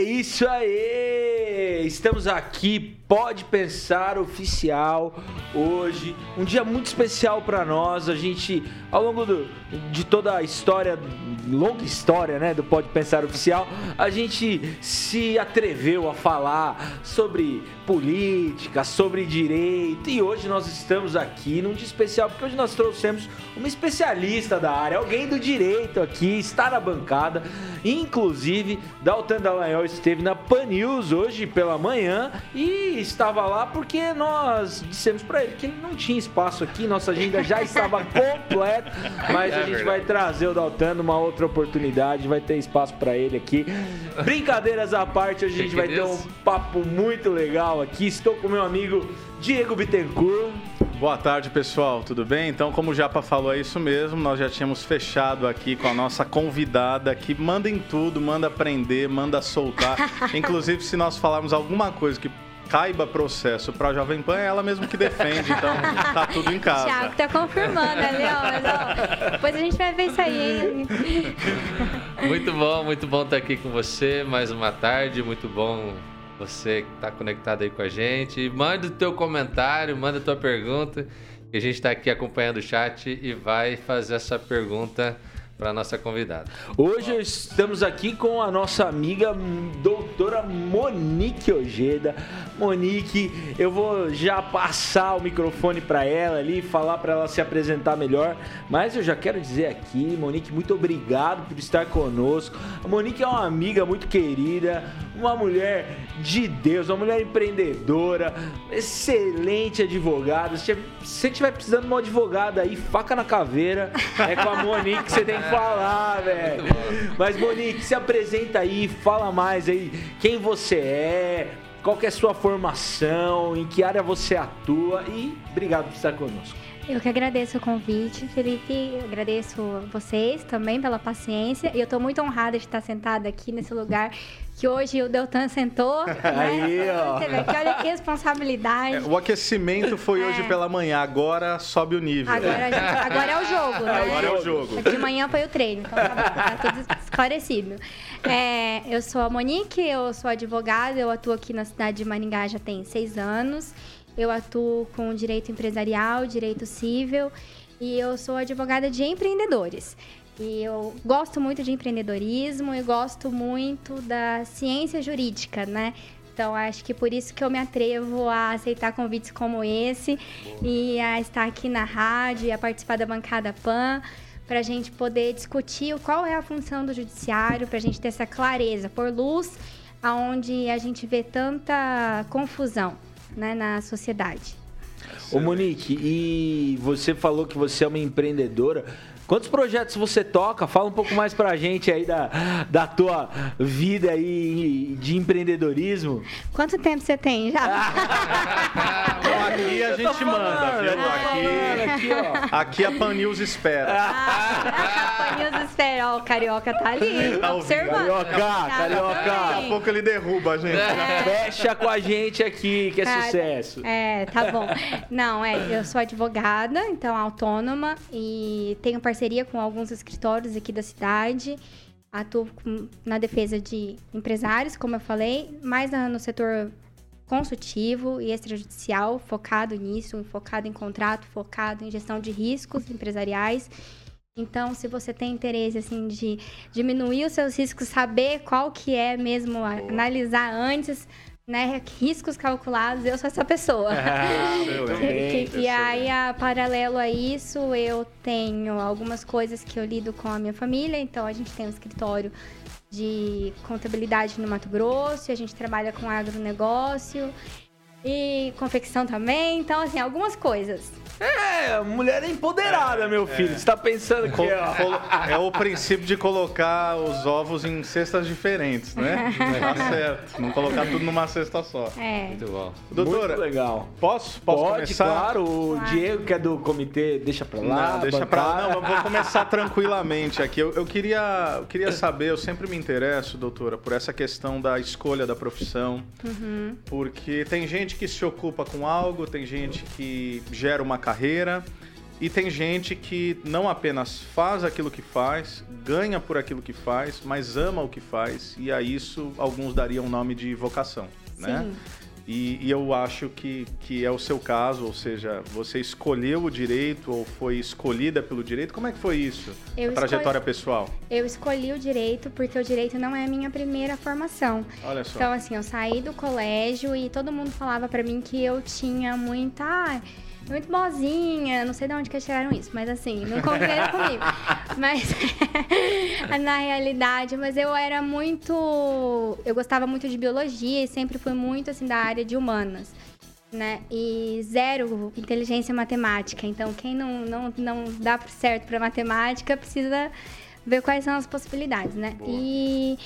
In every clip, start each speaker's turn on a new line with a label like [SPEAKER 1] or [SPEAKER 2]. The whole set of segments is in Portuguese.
[SPEAKER 1] É isso aí! Estamos aqui, Pode Pensar Oficial, hoje. Um dia muito especial para nós. A gente, ao longo do, de toda a história, longa história, né, do Pode Pensar Oficial, a gente se atreveu a falar sobre política, sobre direito. E hoje nós estamos aqui num dia especial, porque hoje nós trouxemos uma especialista da área, alguém do direito aqui, está na bancada. Inclusive, Dalton Dallagnol esteve na Pan News hoje pela manhã e estava lá porque nós dissemos para ele que ele não tinha espaço aqui, nossa agenda já estava completa, mas a gente vai trazer o Dalton numa outra oportunidade, vai ter espaço para ele aqui. Brincadeiras à parte, hoje a gente vai ter um papo muito legal aqui. Estou com meu amigo Diego Bittencourt.
[SPEAKER 2] Boa tarde, pessoal. Tudo bem? Então, como o Japa falou, é isso mesmo. Nós já tínhamos fechado aqui com a nossa convidada que manda em tudo, manda aprender, manda soltar. Inclusive, se nós falarmos alguma coisa que caiba processo para a Jovem Pan, é ela mesmo que defende, então tá tudo em casa.
[SPEAKER 3] Tiago tá confirmando ali, ó, depois a gente vai ver isso aí.
[SPEAKER 4] Muito bom, muito bom estar aqui com você mais uma tarde, muito bom você que está conectado aí com a gente. Manda o teu comentário, manda a tua pergunta, que a gente está aqui acompanhando o chat e vai fazer essa pergunta para nossa convidada.
[SPEAKER 1] Hoje estamos aqui com a nossa amiga doutora Monique Ojeda. Monique, eu vou já passar o microfone para ela ali, falar para ela se apresentar melhor, mas eu já quero dizer aqui, Monique, muito obrigado por estar conosco. A Monique é uma amiga muito querida, uma mulher de Deus, uma mulher empreendedora, excelente advogada. Se você estiver precisando de uma advogada aí, faca na caveira, é com a Monique que você tem que falar, velho. Mas Monique, se apresenta aí, fala mais aí quem você é, qual que é a sua formação, em que área você atua e obrigado por estar conosco.
[SPEAKER 3] Eu que agradeço o convite, Felipe. agradeço vocês também pela paciência. E eu estou muito honrada de estar sentada aqui nesse lugar que hoje o Deltan sentou. Né?
[SPEAKER 1] Aí, ó.
[SPEAKER 3] Você vê aqui, olha que responsabilidade.
[SPEAKER 2] É, o aquecimento foi é. hoje pela manhã, agora sobe o nível.
[SPEAKER 3] Agora, gente, agora é o jogo, né?
[SPEAKER 2] Agora é o jogo.
[SPEAKER 3] De manhã foi o treino, então tá, tá tudo esclarecido. É, eu sou a Monique, eu sou advogada, eu atuo aqui na cidade de Maringá já tem seis anos. Eu atuo com direito empresarial, direito civil e eu sou advogada de empreendedores. Eu gosto muito de empreendedorismo e gosto muito da ciência jurídica, né? Então, acho que por isso que eu me atrevo a aceitar convites como esse e a estar aqui na rádio e a participar da bancada PAN para a gente poder discutir qual é a função do judiciário, para a gente ter essa clareza, por luz aonde a gente vê tanta confusão né, na sociedade.
[SPEAKER 1] Ô Monique, e você falou que você é uma empreendedora. Quantos projetos você toca? Fala um pouco mais pra gente aí da, da tua vida aí de empreendedorismo.
[SPEAKER 3] Quanto tempo você tem já?
[SPEAKER 2] aqui a gente manda, viu? Aqui, aqui, ó. aqui a Pan News espera.
[SPEAKER 3] Ah, a Pan News espera. Ó, o Carioca tá ali, tá observando.
[SPEAKER 1] Carioca, tá Carioca.
[SPEAKER 2] Daqui a pouco ele derruba a gente.
[SPEAKER 1] Fecha com a gente aqui, que é ah, sucesso.
[SPEAKER 3] É, tá bom. Não, é, eu sou advogada, então autônoma e tenho parceria parceria com alguns escritórios aqui da cidade. Atuo na defesa de empresários, como eu falei, mais no setor consultivo e extrajudicial, focado nisso, focado em contrato, focado em gestão de riscos empresariais. Então, se você tem interesse assim de diminuir os seus riscos, saber qual que é mesmo, analisar antes, né, riscos calculados, eu sou essa pessoa. Ah, e aí, a, paralelo a isso, eu tenho algumas coisas que eu lido com a minha família. Então, a gente tem um escritório de contabilidade no Mato Grosso, a gente trabalha com agronegócio e confecção também. Então, assim, algumas coisas.
[SPEAKER 1] É, mulher empoderada, meu é. filho. É. Você tá pensando que
[SPEAKER 2] é, é o princípio de colocar os ovos em cestas diferentes, né? tá certo. Não colocar tudo numa cesta só.
[SPEAKER 3] É.
[SPEAKER 2] Muito
[SPEAKER 1] bom. Doutora, Muito legal.
[SPEAKER 2] Posso? Posso
[SPEAKER 1] Pode,
[SPEAKER 2] começar?
[SPEAKER 1] claro. O claro. Diego, que é do comitê, deixa pra lá.
[SPEAKER 2] Não, deixa pra lá. Não, eu vou começar tranquilamente aqui. Eu, eu, queria, eu queria saber, eu sempre me interesso, doutora, por essa questão da escolha da profissão. Uhum. Porque tem gente que se ocupa com algo, tem gente que gera uma carreira E tem gente que não apenas faz aquilo que faz, ganha por aquilo que faz, mas ama o que faz, e a isso alguns dariam o nome de vocação, né? E, e eu acho que, que é o seu caso, ou seja, você escolheu o direito ou foi escolhida pelo direito. Como é que foi isso?
[SPEAKER 3] Eu
[SPEAKER 2] a trajetória pessoal?
[SPEAKER 3] Eu escolhi o direito porque o direito não é a minha primeira formação.
[SPEAKER 2] Olha só.
[SPEAKER 3] Então, assim, eu saí do colégio e todo mundo falava pra mim que eu tinha muita. "Ah, muito boazinha, não sei de onde que tiraram isso, mas assim, não conviveram comigo. Mas na realidade, mas eu era muito. Eu gostava muito de biologia e sempre fui muito assim da área de humanas. Né? E zero inteligência matemática. Então, quem não, não, não dá certo para matemática precisa ver quais são as possibilidades, né?
[SPEAKER 2] Boa.
[SPEAKER 3] E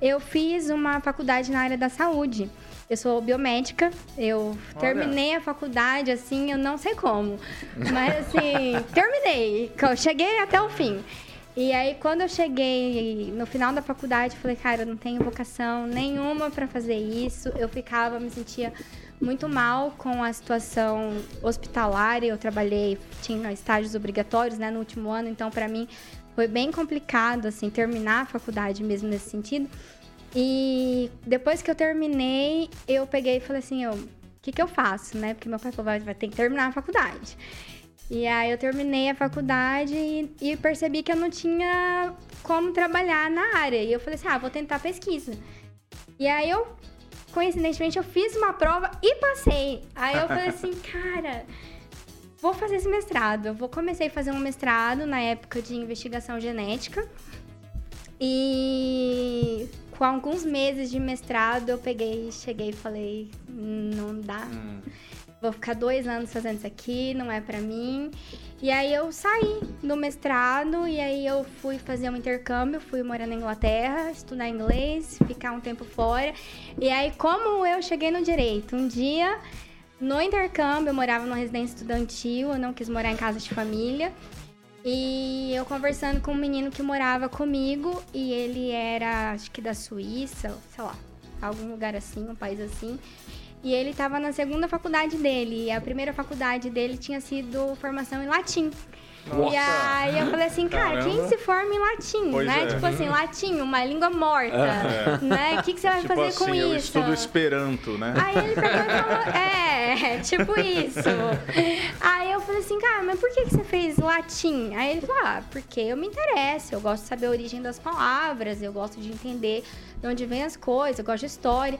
[SPEAKER 3] eu fiz uma faculdade na área da saúde. Eu sou biomédica, eu
[SPEAKER 2] Olha.
[SPEAKER 3] terminei a faculdade assim, eu não sei como. Mas assim, terminei. Eu cheguei até o fim. E aí, quando eu cheguei no final da faculdade, eu falei, cara, eu não tenho vocação nenhuma para fazer isso. Eu ficava, me sentia muito mal com a situação hospitalar. Eu trabalhei, tinha estágios obrigatórios, né, no último ano, então para mim foi bem complicado, assim, terminar a faculdade mesmo nesse sentido. E depois que eu terminei, eu peguei e falei assim, eu, o que que eu faço, né? Porque meu pai falou, vai, ter que terminar a faculdade. E aí eu terminei a faculdade e, e percebi que eu não tinha como trabalhar na área. E eu falei assim, ah, vou tentar pesquisa. E aí eu, coincidentemente, eu fiz uma prova e passei. Aí eu falei assim, cara, vou fazer esse mestrado. Eu vou comecei a fazer um mestrado na época de investigação genética. E com alguns meses de mestrado, eu peguei, cheguei e falei, não dá.
[SPEAKER 2] Hum.
[SPEAKER 3] Vou ficar dois anos fazendo isso aqui, não é pra mim. E aí eu saí do mestrado e aí eu fui fazer um intercâmbio, fui morar na Inglaterra, estudar inglês, ficar um tempo fora. E aí como eu cheguei no direito, um dia no intercâmbio eu morava numa residência estudantil, eu não quis morar em casa de família. E eu conversando com um menino que morava comigo e ele era, acho que da Suíça, sei lá, algum lugar assim, um país assim. E ele estava na segunda faculdade dele. E a primeira faculdade dele tinha sido formação em latim.
[SPEAKER 2] Nossa.
[SPEAKER 3] E aí eu falei assim, cara,
[SPEAKER 2] Caramba.
[SPEAKER 3] quem se forma em latim,
[SPEAKER 2] Pois
[SPEAKER 3] né?
[SPEAKER 2] é.
[SPEAKER 3] Tipo assim, latim, uma língua morta, né? O que, que você vai
[SPEAKER 2] Tipo
[SPEAKER 3] fazer
[SPEAKER 2] assim,
[SPEAKER 3] com
[SPEAKER 2] eu
[SPEAKER 3] isso?
[SPEAKER 2] estudo Esperanto, né?
[SPEAKER 3] Aí ele pegou e falou, é, tipo isso. Aí eu falei assim, cara, mas por que, que você fez latim? Aí ele falou, ah, porque eu me interesso, eu gosto de saber a origem das palavras, eu gosto de entender de onde vem as coisas, eu gosto de história.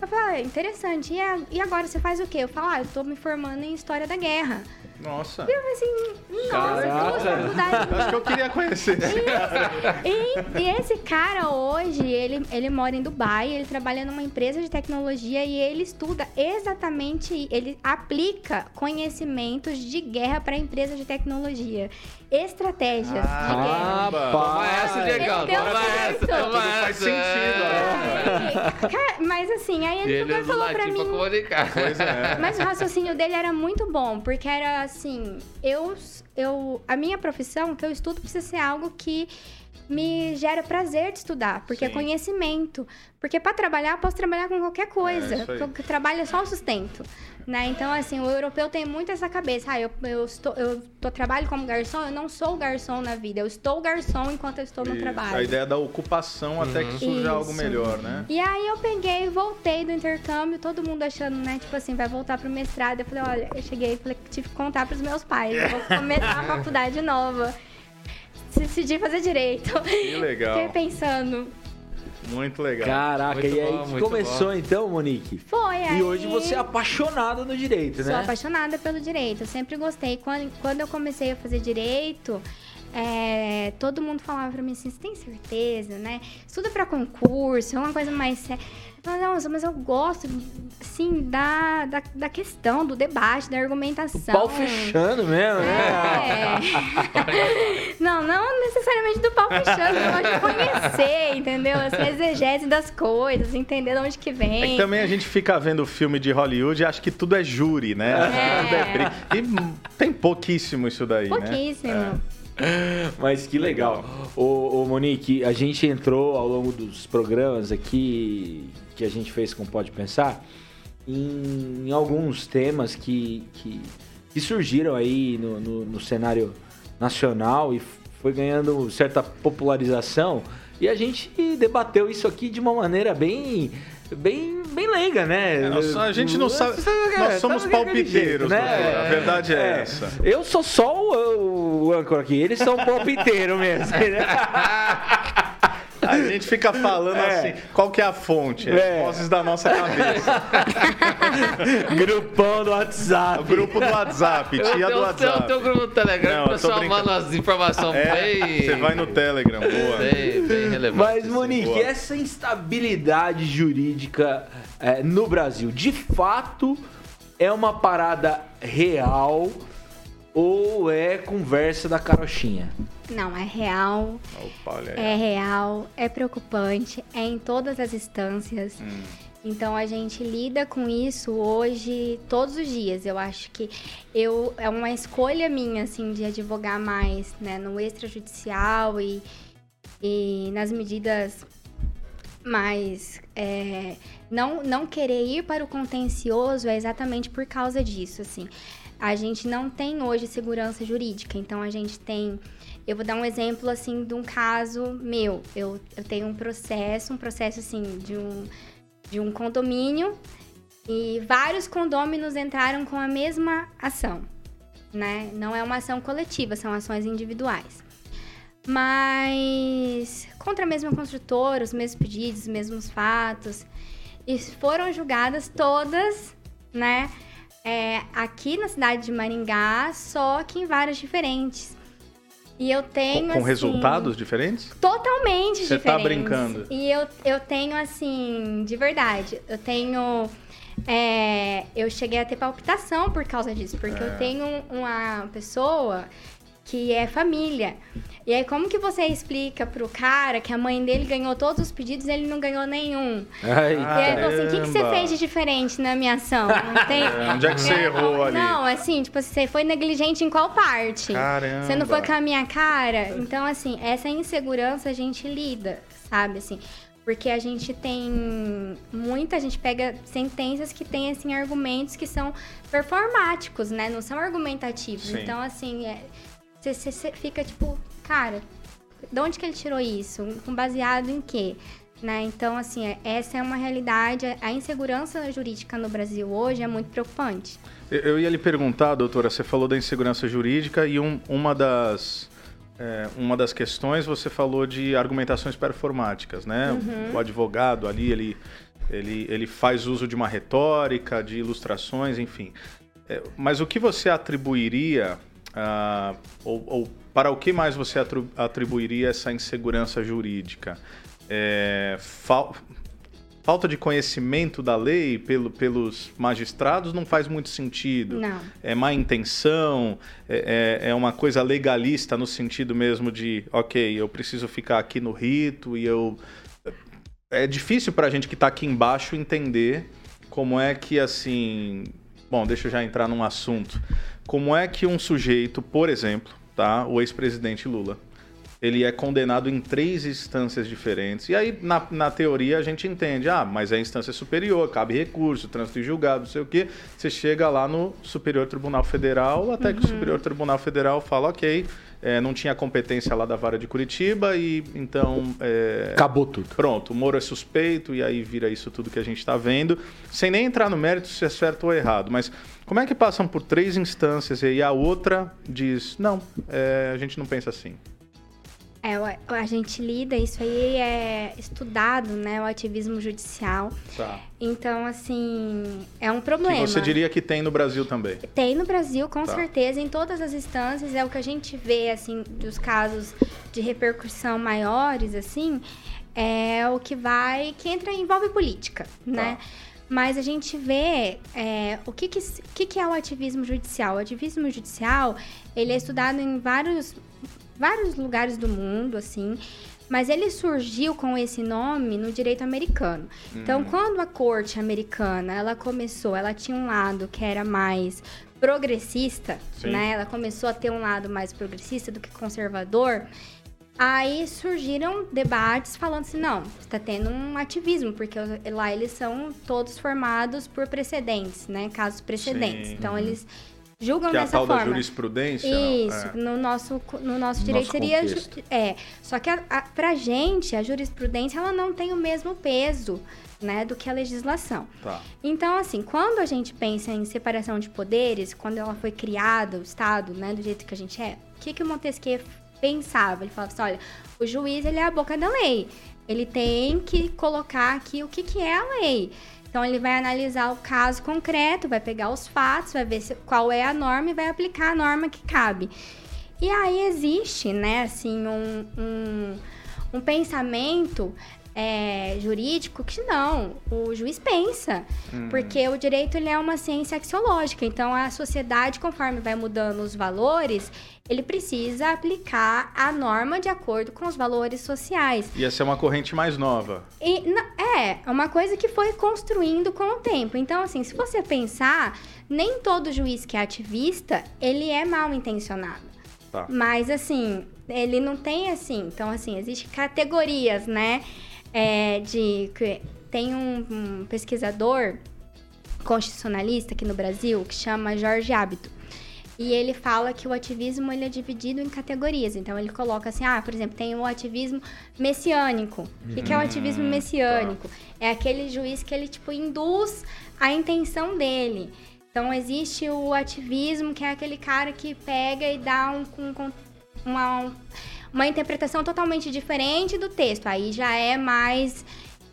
[SPEAKER 3] Eu falei, ah, interessante. E, e agora você faz o quê? Eu falo, ah, eu tô me formando em História da Guerra.
[SPEAKER 2] Nossa.
[SPEAKER 3] Eu falei assim, nossa,
[SPEAKER 1] Caraca.
[SPEAKER 3] duas faculdades
[SPEAKER 2] Acho que eu queria conhecer.
[SPEAKER 3] e, e esse cara hoje, ele, ele mora em Dubai, ele trabalha numa empresa de tecnologia e ele estuda exatamente, ele aplica conhecimentos de guerra para empresas de tecnologia. Estratégias de guerra.
[SPEAKER 4] Toma essa, Diegão. Toma essa, toma essa.
[SPEAKER 2] faz sentido
[SPEAKER 3] É, cara, mas assim, aí ele,
[SPEAKER 4] Ele
[SPEAKER 3] e
[SPEAKER 4] o
[SPEAKER 3] falou pra mim.
[SPEAKER 4] pra comunicar.
[SPEAKER 2] Pois é.
[SPEAKER 3] Mas o raciocínio dele era muito bom, porque era assim, eu, eu a minha profissão que eu estudo precisa ser algo que me gera prazer de estudar, porque é
[SPEAKER 2] Sim.
[SPEAKER 3] conhecimento. Porque para trabalhar, posso trabalhar com qualquer coisa.
[SPEAKER 2] É,
[SPEAKER 3] trabalho é só o sustento. Né? Então, assim, o europeu tem muito essa cabeça. Ah, eu, eu, estou, eu tô, trabalho como garçom, eu não sou garçom na vida. Eu estou garçom enquanto eu estou no
[SPEAKER 2] Isso.
[SPEAKER 3] trabalho.
[SPEAKER 2] A ideia da ocupação até que surja algo
[SPEAKER 3] Isso.
[SPEAKER 2] melhor, né?
[SPEAKER 3] E aí eu peguei e voltei do intercâmbio, todo mundo achando, né, tipo assim, vai voltar pro mestrado. Eu falei, olha, eu cheguei e tive que contar pros meus pais. Eu vou começar a faculdade nova. Decidi fazer direito.
[SPEAKER 2] Que legal.
[SPEAKER 3] Fiquei pensando.
[SPEAKER 2] Muito legal.
[SPEAKER 1] Caraca,
[SPEAKER 4] Muito
[SPEAKER 1] e aí
[SPEAKER 4] bom,
[SPEAKER 1] começou
[SPEAKER 4] bom.
[SPEAKER 1] então, Monique?
[SPEAKER 3] Foi, aí...
[SPEAKER 1] E hoje você é apaixonada no direito,
[SPEAKER 3] Sou
[SPEAKER 1] né?
[SPEAKER 3] apaixonada pelo direito. Eu sempre gostei. Quando, quando eu comecei a fazer direito, é, todo mundo falava pra mim assim: você tem certeza, né? Estuda pra concurso, é uma coisa mais séria. Nossa, mas eu gosto, assim, da, da, da questão, do debate, da argumentação.
[SPEAKER 1] Pau fechando mesmo, né?
[SPEAKER 3] É. não, não necessariamente do pau fechando, eu gosto de conhecer, entendeu? Assim, a exegese das coisas, entender de onde que
[SPEAKER 2] É
[SPEAKER 3] vem.
[SPEAKER 2] que também a gente fica vendo filme de Hollywood e acha que tudo é júri, né?
[SPEAKER 3] É.
[SPEAKER 2] Tudo é. E tem pouquíssimo isso daí, né?
[SPEAKER 3] Pouquíssimo.
[SPEAKER 1] Mas que legal. Ô, ô, Monique, a gente entrou ao longo dos programas aqui que a gente fez com Pode Pensar em, em alguns temas que, que que surgiram aí no, no, no cenário nacional e foi ganhando certa popularização. E a gente debateu isso aqui de uma maneira bem bem, bem leiga, né?
[SPEAKER 2] É, nós, a gente não sabe. Nós somos palpiteiros, jeito, né? A verdade é, é, essa.
[SPEAKER 1] Eu sou só o, o âncora aqui, eles são palpiteiros mesmo.
[SPEAKER 2] A gente fica falando é. assim, qual que é a fonte? É. Vozes da nossa cabeça.
[SPEAKER 1] Grupão do WhatsApp.
[SPEAKER 2] O grupo do WhatsApp, tia eu, do WhatsApp.
[SPEAKER 4] Eu tenho um grupo do Telegram o pessoal manda as informações é, bem...
[SPEAKER 2] Você vai no Telegram, boa.
[SPEAKER 4] Bem, bem relevante.
[SPEAKER 1] Mas, Monique, boa. essa instabilidade jurídica é, no Brasil, de fato, é uma parada real ou é conversa da carochinha?
[SPEAKER 3] Não, é real.
[SPEAKER 2] Opa,
[SPEAKER 3] é real, é preocupante, é em todas as instâncias. Hum. Então a gente lida com isso hoje todos os dias. Eu acho que eu é uma escolha minha assim de advogar mais, né, no extrajudicial e, e nas medidas mais é, não não querer ir para o contencioso é exatamente por causa disso, assim a gente não tem hoje segurança jurídica. Então a gente tem. Eu vou dar um exemplo assim de um caso meu. Eu, eu tenho um processo, um processo assim de um, de um condomínio e vários condôminos entraram com a mesma ação, né? Não é uma ação coletiva, são ações individuais. Mas contra a mesma construtora, os mesmos pedidos, os mesmos fatos, e foram julgadas todas, né? É, aqui na cidade de Maringá, só que em várias diferentes. E eu tenho.
[SPEAKER 2] Com, com
[SPEAKER 3] assim,
[SPEAKER 2] resultados diferentes?
[SPEAKER 3] Totalmente
[SPEAKER 2] Você
[SPEAKER 3] diferentes.
[SPEAKER 2] Você tá brincando.
[SPEAKER 3] E eu, eu tenho, assim, de verdade, eu tenho. É, eu cheguei a ter palpitação por causa disso, porque é. eu tenho uma pessoa que é família. E aí, como que você explica pro cara que a mãe dele ganhou todos os pedidos e ele não ganhou nenhum?
[SPEAKER 1] Ai,
[SPEAKER 3] e aí, então, assim, o que, que você fez de diferente na minha ação?
[SPEAKER 2] Não tem... É, onde é que você é, errou ali?
[SPEAKER 3] Não, assim, tipo, você foi negligente em qual parte?
[SPEAKER 2] Caramba.
[SPEAKER 3] Você não foi com a minha cara? Então, assim, essa insegurança a gente lida, sabe? Assim, porque a gente tem muita, a gente pega sentenças que tem assim argumentos que são performáticos, né? Não são argumentativos. Sim. Então assim, é, você, você fica tipo, cara, de onde que ele tirou isso? Baseado em quê? Né? Então, assim, é, essa é uma realidade. A insegurança jurídica no Brasil hoje é muito preocupante.
[SPEAKER 2] Eu ia lhe perguntar, doutora, você falou da insegurança jurídica e um, uma das. É, uma das questões você falou de argumentações performáticas, né? Uhum. O advogado ali, ele, ele, ele faz uso de uma retórica, de ilustrações, enfim. É, mas o que você atribuiria Uh, ou, ou, para o que mais você atribuiria essa insegurança jurídica? É, fal falta de conhecimento da lei pelo, pelos magistrados não faz muito sentido.
[SPEAKER 3] Não.
[SPEAKER 2] É má intenção, é, é, é uma coisa legalista no sentido mesmo de, ok, eu preciso ficar aqui no rito e eu. É difícil para a gente que está aqui embaixo entender como é que assim. Bom, deixa eu já entrar num assunto. Como é que um sujeito, por exemplo, tá, o ex-presidente Lula, ele é condenado em três instâncias diferentes. E aí, na, na teoria, a gente entende, ah, mas é instância superior, cabe recurso, trânsito julgado, não sei o quê. Você chega lá no Superior Tribunal Federal, até uhum. que o uhum. Superior Tribunal Federal fala, ok, é, não tinha competência lá da vara de Curitiba e então. É,
[SPEAKER 1] Acabou tudo.
[SPEAKER 2] Pronto, o Moro é suspeito e aí vira isso tudo que a gente está vendo, sem nem entrar no mérito se é certo ou errado. Mas como é que passam por três instâncias e aí a outra diz: não, é, a gente não pensa assim?
[SPEAKER 3] É, a gente lida, isso aí é estudado, né? O ativismo judicial.
[SPEAKER 2] Tá.
[SPEAKER 3] Então, assim, é um problema.
[SPEAKER 2] Que você diria que tem no Brasil também?
[SPEAKER 3] Tem no Brasil, com tá. certeza, em todas as instâncias. É o que a gente vê, assim, dos casos de repercussão maiores, assim, é o que vai, que entra, envolve política, tá. Mas a gente vê é, o que que, que, que é o ativismo judicial. O ativismo judicial, ele é estudado em vários vários lugares do mundo, assim. Mas ele surgiu com esse nome no direito americano. Então, hum. quando a corte americana, ela começou, ela tinha um lado que era mais progressista, Sim. né? Ela começou a ter um lado mais progressista do que conservador. Aí surgiram debates falando assim, não, está tendo um ativismo, porque lá eles são todos formados por precedentes, né? Casos precedentes. Sim. Então, eles julgam
[SPEAKER 2] Que é a
[SPEAKER 3] dessa
[SPEAKER 2] tal da
[SPEAKER 3] forma.
[SPEAKER 2] jurisprudência? não?
[SPEAKER 3] Isso,
[SPEAKER 2] É.
[SPEAKER 3] no nosso, no nosso direito
[SPEAKER 1] Nosso
[SPEAKER 3] seria.
[SPEAKER 1] contexto.
[SPEAKER 3] É. Só que a, a, pra gente, a jurisprudência ela não tem o mesmo peso né, do que a legislação.
[SPEAKER 2] Tá.
[SPEAKER 3] Então, assim, quando a gente pensa em separação de poderes, quando ela foi criada, o Estado, né, do jeito que a gente é, o que, que o Montesquieu pensava? Ele falava assim, olha, o juiz, ele é a boca da lei. Ele tem que colocar aqui o que, que é a lei. Então, ele vai analisar o caso concreto, vai pegar os fatos, vai ver se- qual é a norma e vai aplicar a norma que cabe. E aí existe, né, assim, um, um, um pensamento é, jurídico que não, o juiz pensa, porque o direito ele é uma ciência axiológica, então a sociedade, conforme vai mudando os valores, ele precisa aplicar a norma de acordo com os valores sociais.
[SPEAKER 2] Ia ser uma corrente mais nova.
[SPEAKER 3] E é, é uma coisa que foi construindo com o tempo. Então, assim, se você pensar, nem todo juiz que é ativista, ele é mal intencionado.
[SPEAKER 2] Tá.
[SPEAKER 3] Mas, assim, ele não tem, assim... Então, assim, existem categorias, né? É, de... que- Tem um, um pesquisador constitucionalista aqui no Brasil que chama Jorge Hábito. E ele fala que o ativismo ele é dividido em categorias. Então ele coloca assim, ah, por exemplo, tem o ativismo messiânico. O que, que é o ativismo messiânico? É aquele juiz que ele tipo induz a intenção dele. Então existe o ativismo que é aquele cara que pega e dá um, um- uma, uma interpretação totalmente diferente do texto. Aí já é mais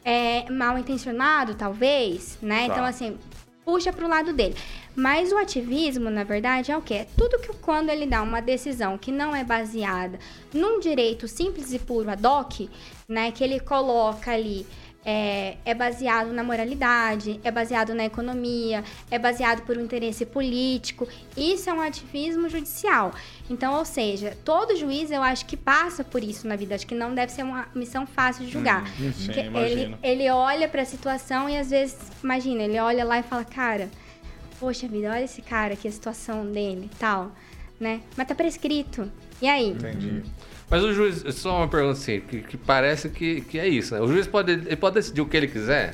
[SPEAKER 3] é, mal intencionado, talvez, né?
[SPEAKER 2] Tá.
[SPEAKER 3] Então assim puxa pro lado dele. Mas o ativismo, na verdade, é o quê? É tudo que quando ele dá uma decisão que não é baseada num direito simples e puro ad hoc, né? Que ele coloca ali. É, é baseado na moralidade, é baseado na economia, é baseado por um interesse político. Isso é um ativismo judicial. Então, ou seja, todo juiz eu acho que passa por isso na vida. Acho que não deve ser uma missão fácil de julgar.
[SPEAKER 2] Hum, sim,
[SPEAKER 3] ele, ele olha pra situação e às vezes, imagina, ele olha lá e fala, cara, poxa vida, olha esse cara aqui, a situação dele e tal, né? Mas tá prescrito. E aí?
[SPEAKER 2] Entendi.
[SPEAKER 4] Mas o juiz, só uma pergunta assim, que, que parece que, que é isso, né? O juiz pode, ele pode decidir o que ele quiser.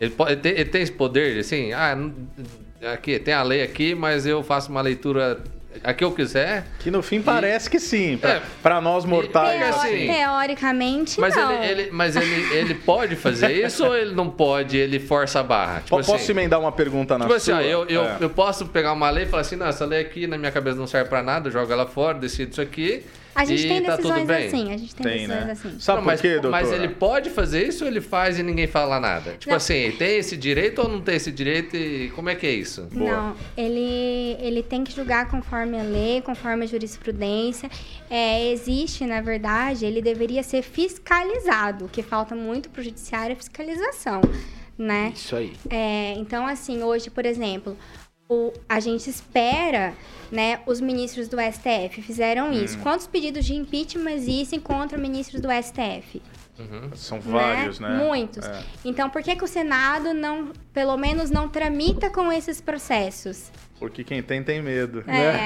[SPEAKER 4] Ele, pode, ele, tem, ele tem esse poder, de, assim, ah, aqui, tem a lei aqui, mas eu faço uma leitura a que eu quiser.
[SPEAKER 2] Que no fim parece que sim. Pra,
[SPEAKER 4] É.
[SPEAKER 2] nós mortais.
[SPEAKER 4] Pega
[SPEAKER 3] Teo-
[SPEAKER 4] assim.
[SPEAKER 3] Teoricamente,
[SPEAKER 4] Mas,
[SPEAKER 3] não.
[SPEAKER 4] ele, ele- mas ele, ele pode fazer isso ou ele não pode, ele força a barra? Tipo
[SPEAKER 2] Po- Posso
[SPEAKER 4] assim,
[SPEAKER 2] emendar uma pergunta na
[SPEAKER 4] Tipo assim,
[SPEAKER 2] sua?
[SPEAKER 4] ó, eu, eu,
[SPEAKER 2] É.
[SPEAKER 4] eu posso pegar uma lei e falar assim, não, essa lei aqui na minha cabeça não serve pra nada, eu jogo ela fora, decido isso aqui.
[SPEAKER 3] A gente
[SPEAKER 4] e
[SPEAKER 3] tem
[SPEAKER 4] tá tudo
[SPEAKER 3] decisões
[SPEAKER 4] bem.
[SPEAKER 3] assim, a gente tem,
[SPEAKER 2] Tem,
[SPEAKER 3] decisões
[SPEAKER 2] né?
[SPEAKER 3] assim.
[SPEAKER 2] Sabe
[SPEAKER 4] Não,
[SPEAKER 2] por
[SPEAKER 4] mas,
[SPEAKER 2] quê, doutora?
[SPEAKER 4] mas ele pode fazer isso ou ele faz e ninguém fala nada? Tipo
[SPEAKER 3] Não.
[SPEAKER 4] assim, tem esse direito ou não tem esse direito e como é que é isso?
[SPEAKER 2] Boa.
[SPEAKER 3] Não, ele, ele tem que julgar conforme a lei, conforme a jurisprudência. É, existe, na verdade, ele deveria ser fiscalizado. O que falta muito pro judiciário é fiscalização, né?
[SPEAKER 1] Isso aí.
[SPEAKER 3] É, então, assim, hoje, por exemplo, o, a gente espera, né, os ministros do STF fizeram isso.
[SPEAKER 2] Hum.
[SPEAKER 3] Quantos pedidos de impeachment existem contra ministros do STF?
[SPEAKER 4] Uhum.
[SPEAKER 2] São vários, né?
[SPEAKER 3] Muitos.
[SPEAKER 2] É.
[SPEAKER 3] Então, por que, que o Senado não, pelo menos, não tramita com esses processos?
[SPEAKER 2] Porque quem tem, tem medo.
[SPEAKER 3] É.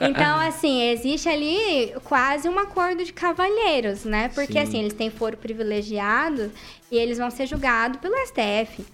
[SPEAKER 3] Então, assim, existe ali quase um acordo de cavalheiros, né? Porque,
[SPEAKER 1] Sim.
[SPEAKER 3] assim, eles têm foro privilegiado e eles vão ser julgados pelo STF.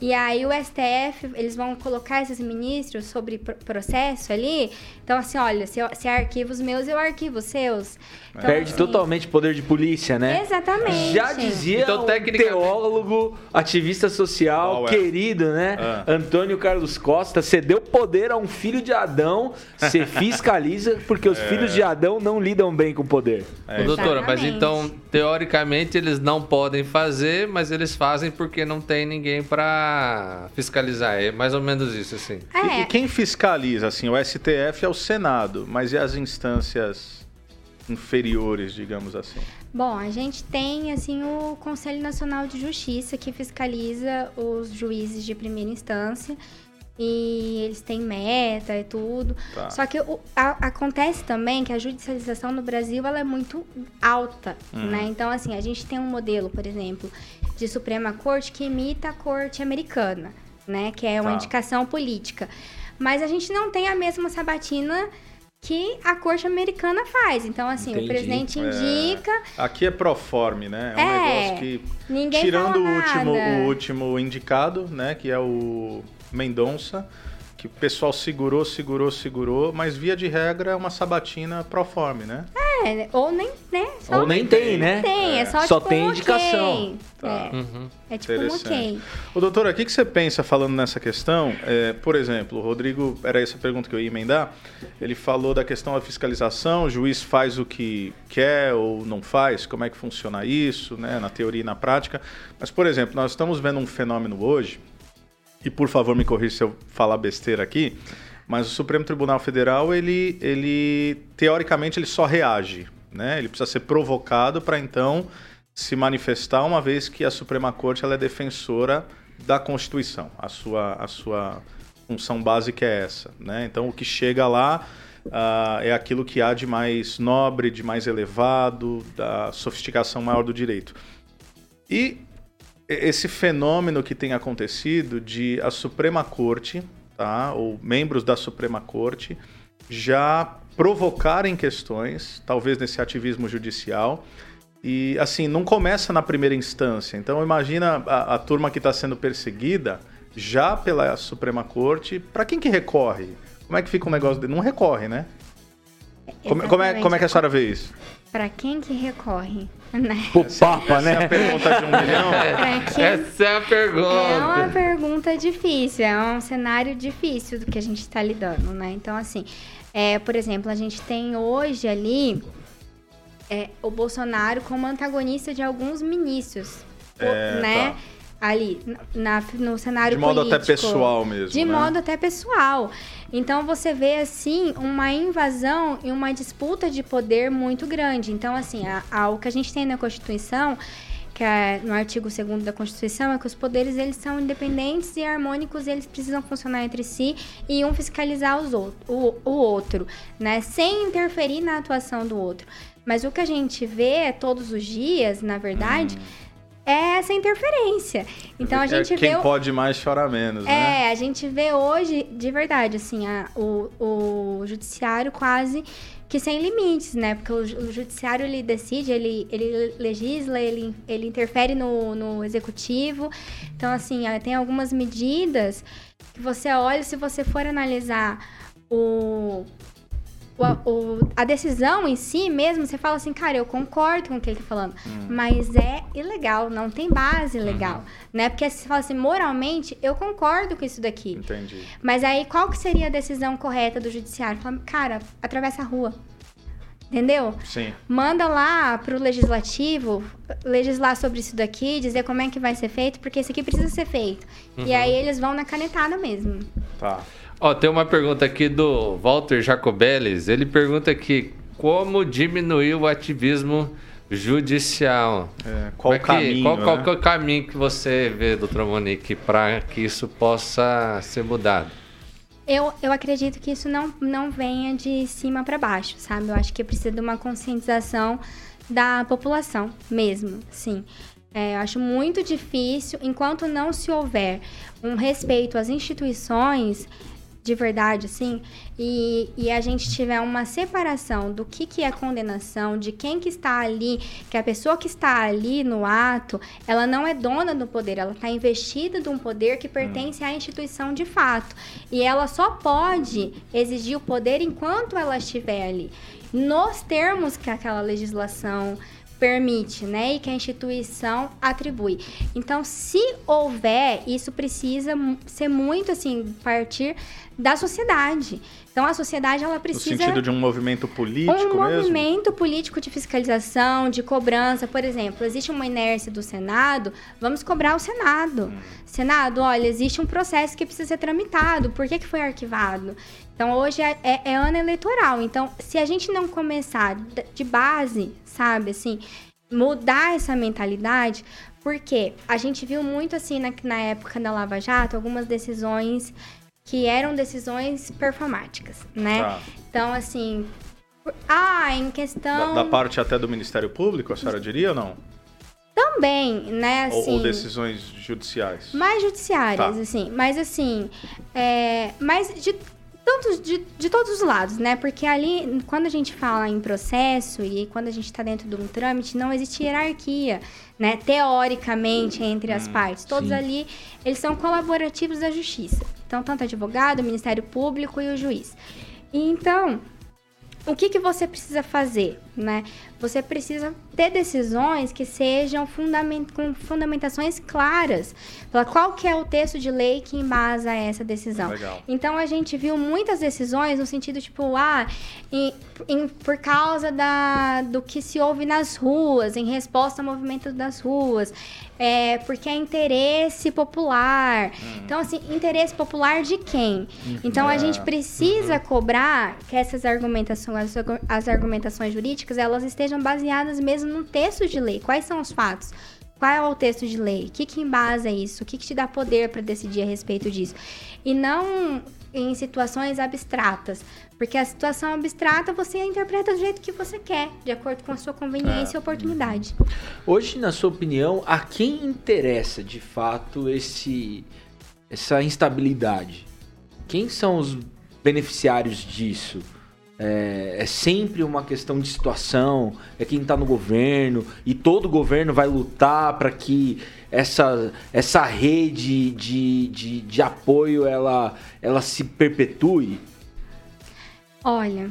[SPEAKER 3] E aí, o STF, eles vão colocar esses ministros sobre pro- processo ali. Então, assim, olha, se, eu, se é arquivos meus, eu arquivo os seus. Então,
[SPEAKER 1] Perde
[SPEAKER 3] assim,
[SPEAKER 1] totalmente poder de polícia, né?
[SPEAKER 3] Exatamente.
[SPEAKER 1] Já dizia
[SPEAKER 4] Então, tecnicamente-
[SPEAKER 1] teólogo, ativista social,
[SPEAKER 2] Qual é?
[SPEAKER 1] querido, né?
[SPEAKER 2] Ah.
[SPEAKER 1] Antônio Carlos Costa, cedeu poder a um filho de Adão, se fiscaliza, porque os filhos de Adão não lidam bem com o poder.
[SPEAKER 2] É,
[SPEAKER 4] Ô, doutora, mas então, teoricamente, eles não podem fazer, mas eles fazem porque não tem ninguém pra fiscalizar. É mais ou menos isso, assim.
[SPEAKER 2] E,
[SPEAKER 3] É,
[SPEAKER 2] e quem fiscaliza, assim, o STF é o Senado, mas e as instâncias inferiores, digamos assim?
[SPEAKER 3] Bom, a gente tem assim o Conselho Nacional de Justiça que fiscaliza os juízes de primeira instância e eles têm meta e tudo.
[SPEAKER 2] Tá.
[SPEAKER 3] Só que o- a- acontece também que a judicialização no Brasil ela é muito alta,
[SPEAKER 2] Uhum.
[SPEAKER 3] né? Então assim a gente tem um modelo, por exemplo, de Suprema Corte que imita a Corte americana, né? Que é uma
[SPEAKER 2] Tá.
[SPEAKER 3] indicação política. Mas a gente não tem a mesma sabatina que a Corte americana faz. Então, assim,
[SPEAKER 1] Entendi.
[SPEAKER 3] o presidente
[SPEAKER 2] É.
[SPEAKER 3] indica,
[SPEAKER 2] Aqui é proforme, né? É um
[SPEAKER 3] É,
[SPEAKER 2] negócio que.
[SPEAKER 3] ninguém
[SPEAKER 2] tirando o último, o último indicado, né? Que é o Mendonça, que o pessoal segurou, segurou, segurou, mas via de regra é uma sabatina pro forme, né?
[SPEAKER 3] É, ou nem, né? Só
[SPEAKER 1] Ou nem tem, né?
[SPEAKER 3] tem, é, só,
[SPEAKER 1] Só
[SPEAKER 3] tipo,
[SPEAKER 1] tem
[SPEAKER 3] um
[SPEAKER 1] indicação.
[SPEAKER 3] ok.
[SPEAKER 2] Tá.
[SPEAKER 3] É,
[SPEAKER 4] Uhum.
[SPEAKER 3] é tipo um ok.
[SPEAKER 2] Ô, doutora, o que, que você pensa falando nessa questão? É, por exemplo, o Rodrigo, era essa a pergunta que eu ia emendar. Ele falou da questão da fiscalização, o juiz faz o que quer ou não faz, como é que funciona isso, né, na teoria e na prática. Mas, por exemplo, nós estamos vendo um fenômeno hoje, e por favor me corrija se eu falar besteira aqui, mas o Supremo Tribunal Federal, ele, ele teoricamente, ele só reage. Né? Ele precisa ser provocado para então se manifestar, uma vez que a Suprema Corte ela é defensora da Constituição. A sua, a sua função básica é essa. Né? Então, o que chega lá ah, é aquilo que há de mais nobre, de mais elevado, da sofisticação maior do direito. E esse fenômeno que tem acontecido de a Suprema Corte, tá, ou membros da Suprema Corte, já provocarem questões, talvez nesse ativismo judicial, e assim, não começa na primeira instância. Então imagina a, a turma que está sendo perseguida já pela Suprema Corte, para quem que recorre? Como é que fica o negócio dele? Não recorre, né? Como, como é, como é que a senhora vê isso?
[SPEAKER 3] Pra quem que recorre, né?
[SPEAKER 1] Pro Papa,
[SPEAKER 2] Essa é a
[SPEAKER 1] né?
[SPEAKER 2] pergunta de um milhão.
[SPEAKER 3] Quem
[SPEAKER 4] Essa é a pergunta.
[SPEAKER 3] É uma pergunta difícil, é um cenário difícil do que a gente está lidando, né? Então, assim, é, por exemplo, a gente tem hoje ali é, o Bolsonaro como antagonista de alguns ministros, o-
[SPEAKER 2] É,
[SPEAKER 3] né?
[SPEAKER 2] tá.
[SPEAKER 3] Ali, na, no cenário
[SPEAKER 2] De modo
[SPEAKER 3] político.
[SPEAKER 2] até pessoal mesmo.
[SPEAKER 3] De
[SPEAKER 2] né?
[SPEAKER 3] modo até pessoal. Então você vê assim uma invasão e uma disputa de poder muito grande. Então assim, a, a- o que a gente tem na Constituição, que é no artigo 2 da Constituição, é que os poderes eles são independentes e harmônicos, e eles precisam funcionar entre si e um fiscalizar os out o, o outro, né, sem interferir na atuação do outro. Mas o que a gente vê todos os dias, na verdade, é essa interferência. Então a
[SPEAKER 2] É
[SPEAKER 3] gente
[SPEAKER 2] quem
[SPEAKER 3] vê o-
[SPEAKER 2] pode mais chora menos, né?
[SPEAKER 3] é, a gente vê hoje, de verdade, assim, a- o, o judiciário quase que sem limites, né? Porque o, o judiciário, ele decide, ele, ele legisla, ele, ele interfere no, no executivo. Então, assim, tem algumas medidas que você olha, se você for analisar o... o- o- a decisão em si mesmo, você fala assim, cara, eu concordo com o que ele tá falando, mas é ilegal, não tem base legal, né? Porque você fala assim, moralmente, eu concordo com isso daqui.
[SPEAKER 2] Entendi.
[SPEAKER 3] Mas aí, qual que seria a decisão correta do judiciário? Fala, cara, atravessa a rua. Entendeu?
[SPEAKER 2] Sim.
[SPEAKER 3] Manda lá pro legislativo legislar sobre isso daqui, dizer como é que vai ser feito, porque isso aqui precisa ser feito. E aí eles vão na canetada mesmo.
[SPEAKER 2] Tá.
[SPEAKER 4] Ó, tem uma pergunta aqui do Walter Jacobellis. Ele pergunta aqui como diminuir o ativismo judicial.
[SPEAKER 2] É, qual
[SPEAKER 4] é
[SPEAKER 2] o
[SPEAKER 4] que-
[SPEAKER 2] caminho,
[SPEAKER 4] qual, qual
[SPEAKER 2] né?
[SPEAKER 4] que é o caminho que você vê, doutora Monique, para que isso possa ser mudado?
[SPEAKER 3] Eu, eu acredito que isso não, não venha de cima para baixo, sabe? Eu acho que precisa de uma conscientização da população mesmo, sim. É, eu acho muito difícil, enquanto não se houver um respeito às instituições, de verdade, assim, e, e a gente tiver uma separação do que, que é condenação, de quem que está ali, que a pessoa que está ali no ato, ela não é dona do poder, ela está investida de um poder que pertence à instituição de fato. E ela só pode exigir o poder enquanto ela estiver ali. Nos termos que aquela legislação permite, né, e que a instituição atribui. Então, se houver, isso precisa ser muito assim partir da sociedade. Então, a sociedade ela
[SPEAKER 2] No
[SPEAKER 3] precisa
[SPEAKER 2] sentido de um movimento político
[SPEAKER 3] um
[SPEAKER 2] mesmo?
[SPEAKER 3] movimento político de fiscalização, de cobrança, por exemplo, existe uma inércia do Senado, vamos cobrar o Senado. Senado, olha, existe um processo que precisa ser tramitado, por que, que foi arquivado? Então, hoje é, é- é ano eleitoral, então, se a gente não começar de base, sabe, assim, mudar essa mentalidade, porque a gente viu muito, assim, na, na época da Lava Jato, algumas decisões que eram decisões performáticas, né?
[SPEAKER 2] Tá.
[SPEAKER 3] Então, assim. Ah, em
[SPEAKER 2] Da,
[SPEAKER 3] questão.
[SPEAKER 2] da parte até do Ministério Público, a senhora diria ou não?
[SPEAKER 3] Também, né?
[SPEAKER 2] Ou-
[SPEAKER 3] Assim,
[SPEAKER 2] ou, decisões judiciais?
[SPEAKER 3] Mais judiciárias,
[SPEAKER 2] Tá.
[SPEAKER 3] assim. Mas, assim. É, mas de, tantos, de, de todos os lados, né? Porque ali, quando a gente fala em processo e quando a gente está dentro de um trâmite, não existe hierarquia, né? Teoricamente, entre as partes. Todos
[SPEAKER 1] sim.
[SPEAKER 3] ali, eles são colaborativos da justiça. Então, tanto o advogado, o Ministério Público e o juiz. E, então, o que, que você precisa fazer, né? Você precisa ter decisões que sejam fundament com fundamentações claras. Qual que é o texto de lei que embasa essa decisão?
[SPEAKER 2] Legal.
[SPEAKER 3] Então, a gente viu muitas decisões no sentido, tipo, ah, em, em, por causa da, do que se ouve nas ruas, em resposta ao movimento das ruas, é, porque é interesse popular. Hum. Então, assim, interesse popular de quem? Uhum. Então, a gente precisa uhum. cobrar que essas argumentações, as, as argumentações jurídicas, elas estejam baseadas mesmo no texto de lei. Quais são os fatos? Qual é o texto de lei? O que, que embasa isso? O que, que te dá poder para decidir a respeito disso? E não em situações abstratas. Porque a situação abstrata você interpreta do jeito que você quer, de acordo com a sua conveniência é. e oportunidade.
[SPEAKER 1] Hoje, na sua opinião, a quem interessa de fato esse, essa instabilidade? Quem são os beneficiários disso? É, é, sempre uma questão de situação, é quem está no governo, e todo governo vai lutar para que essa, essa rede de, de, de apoio ela, ela se perpetue?
[SPEAKER 3] Olha,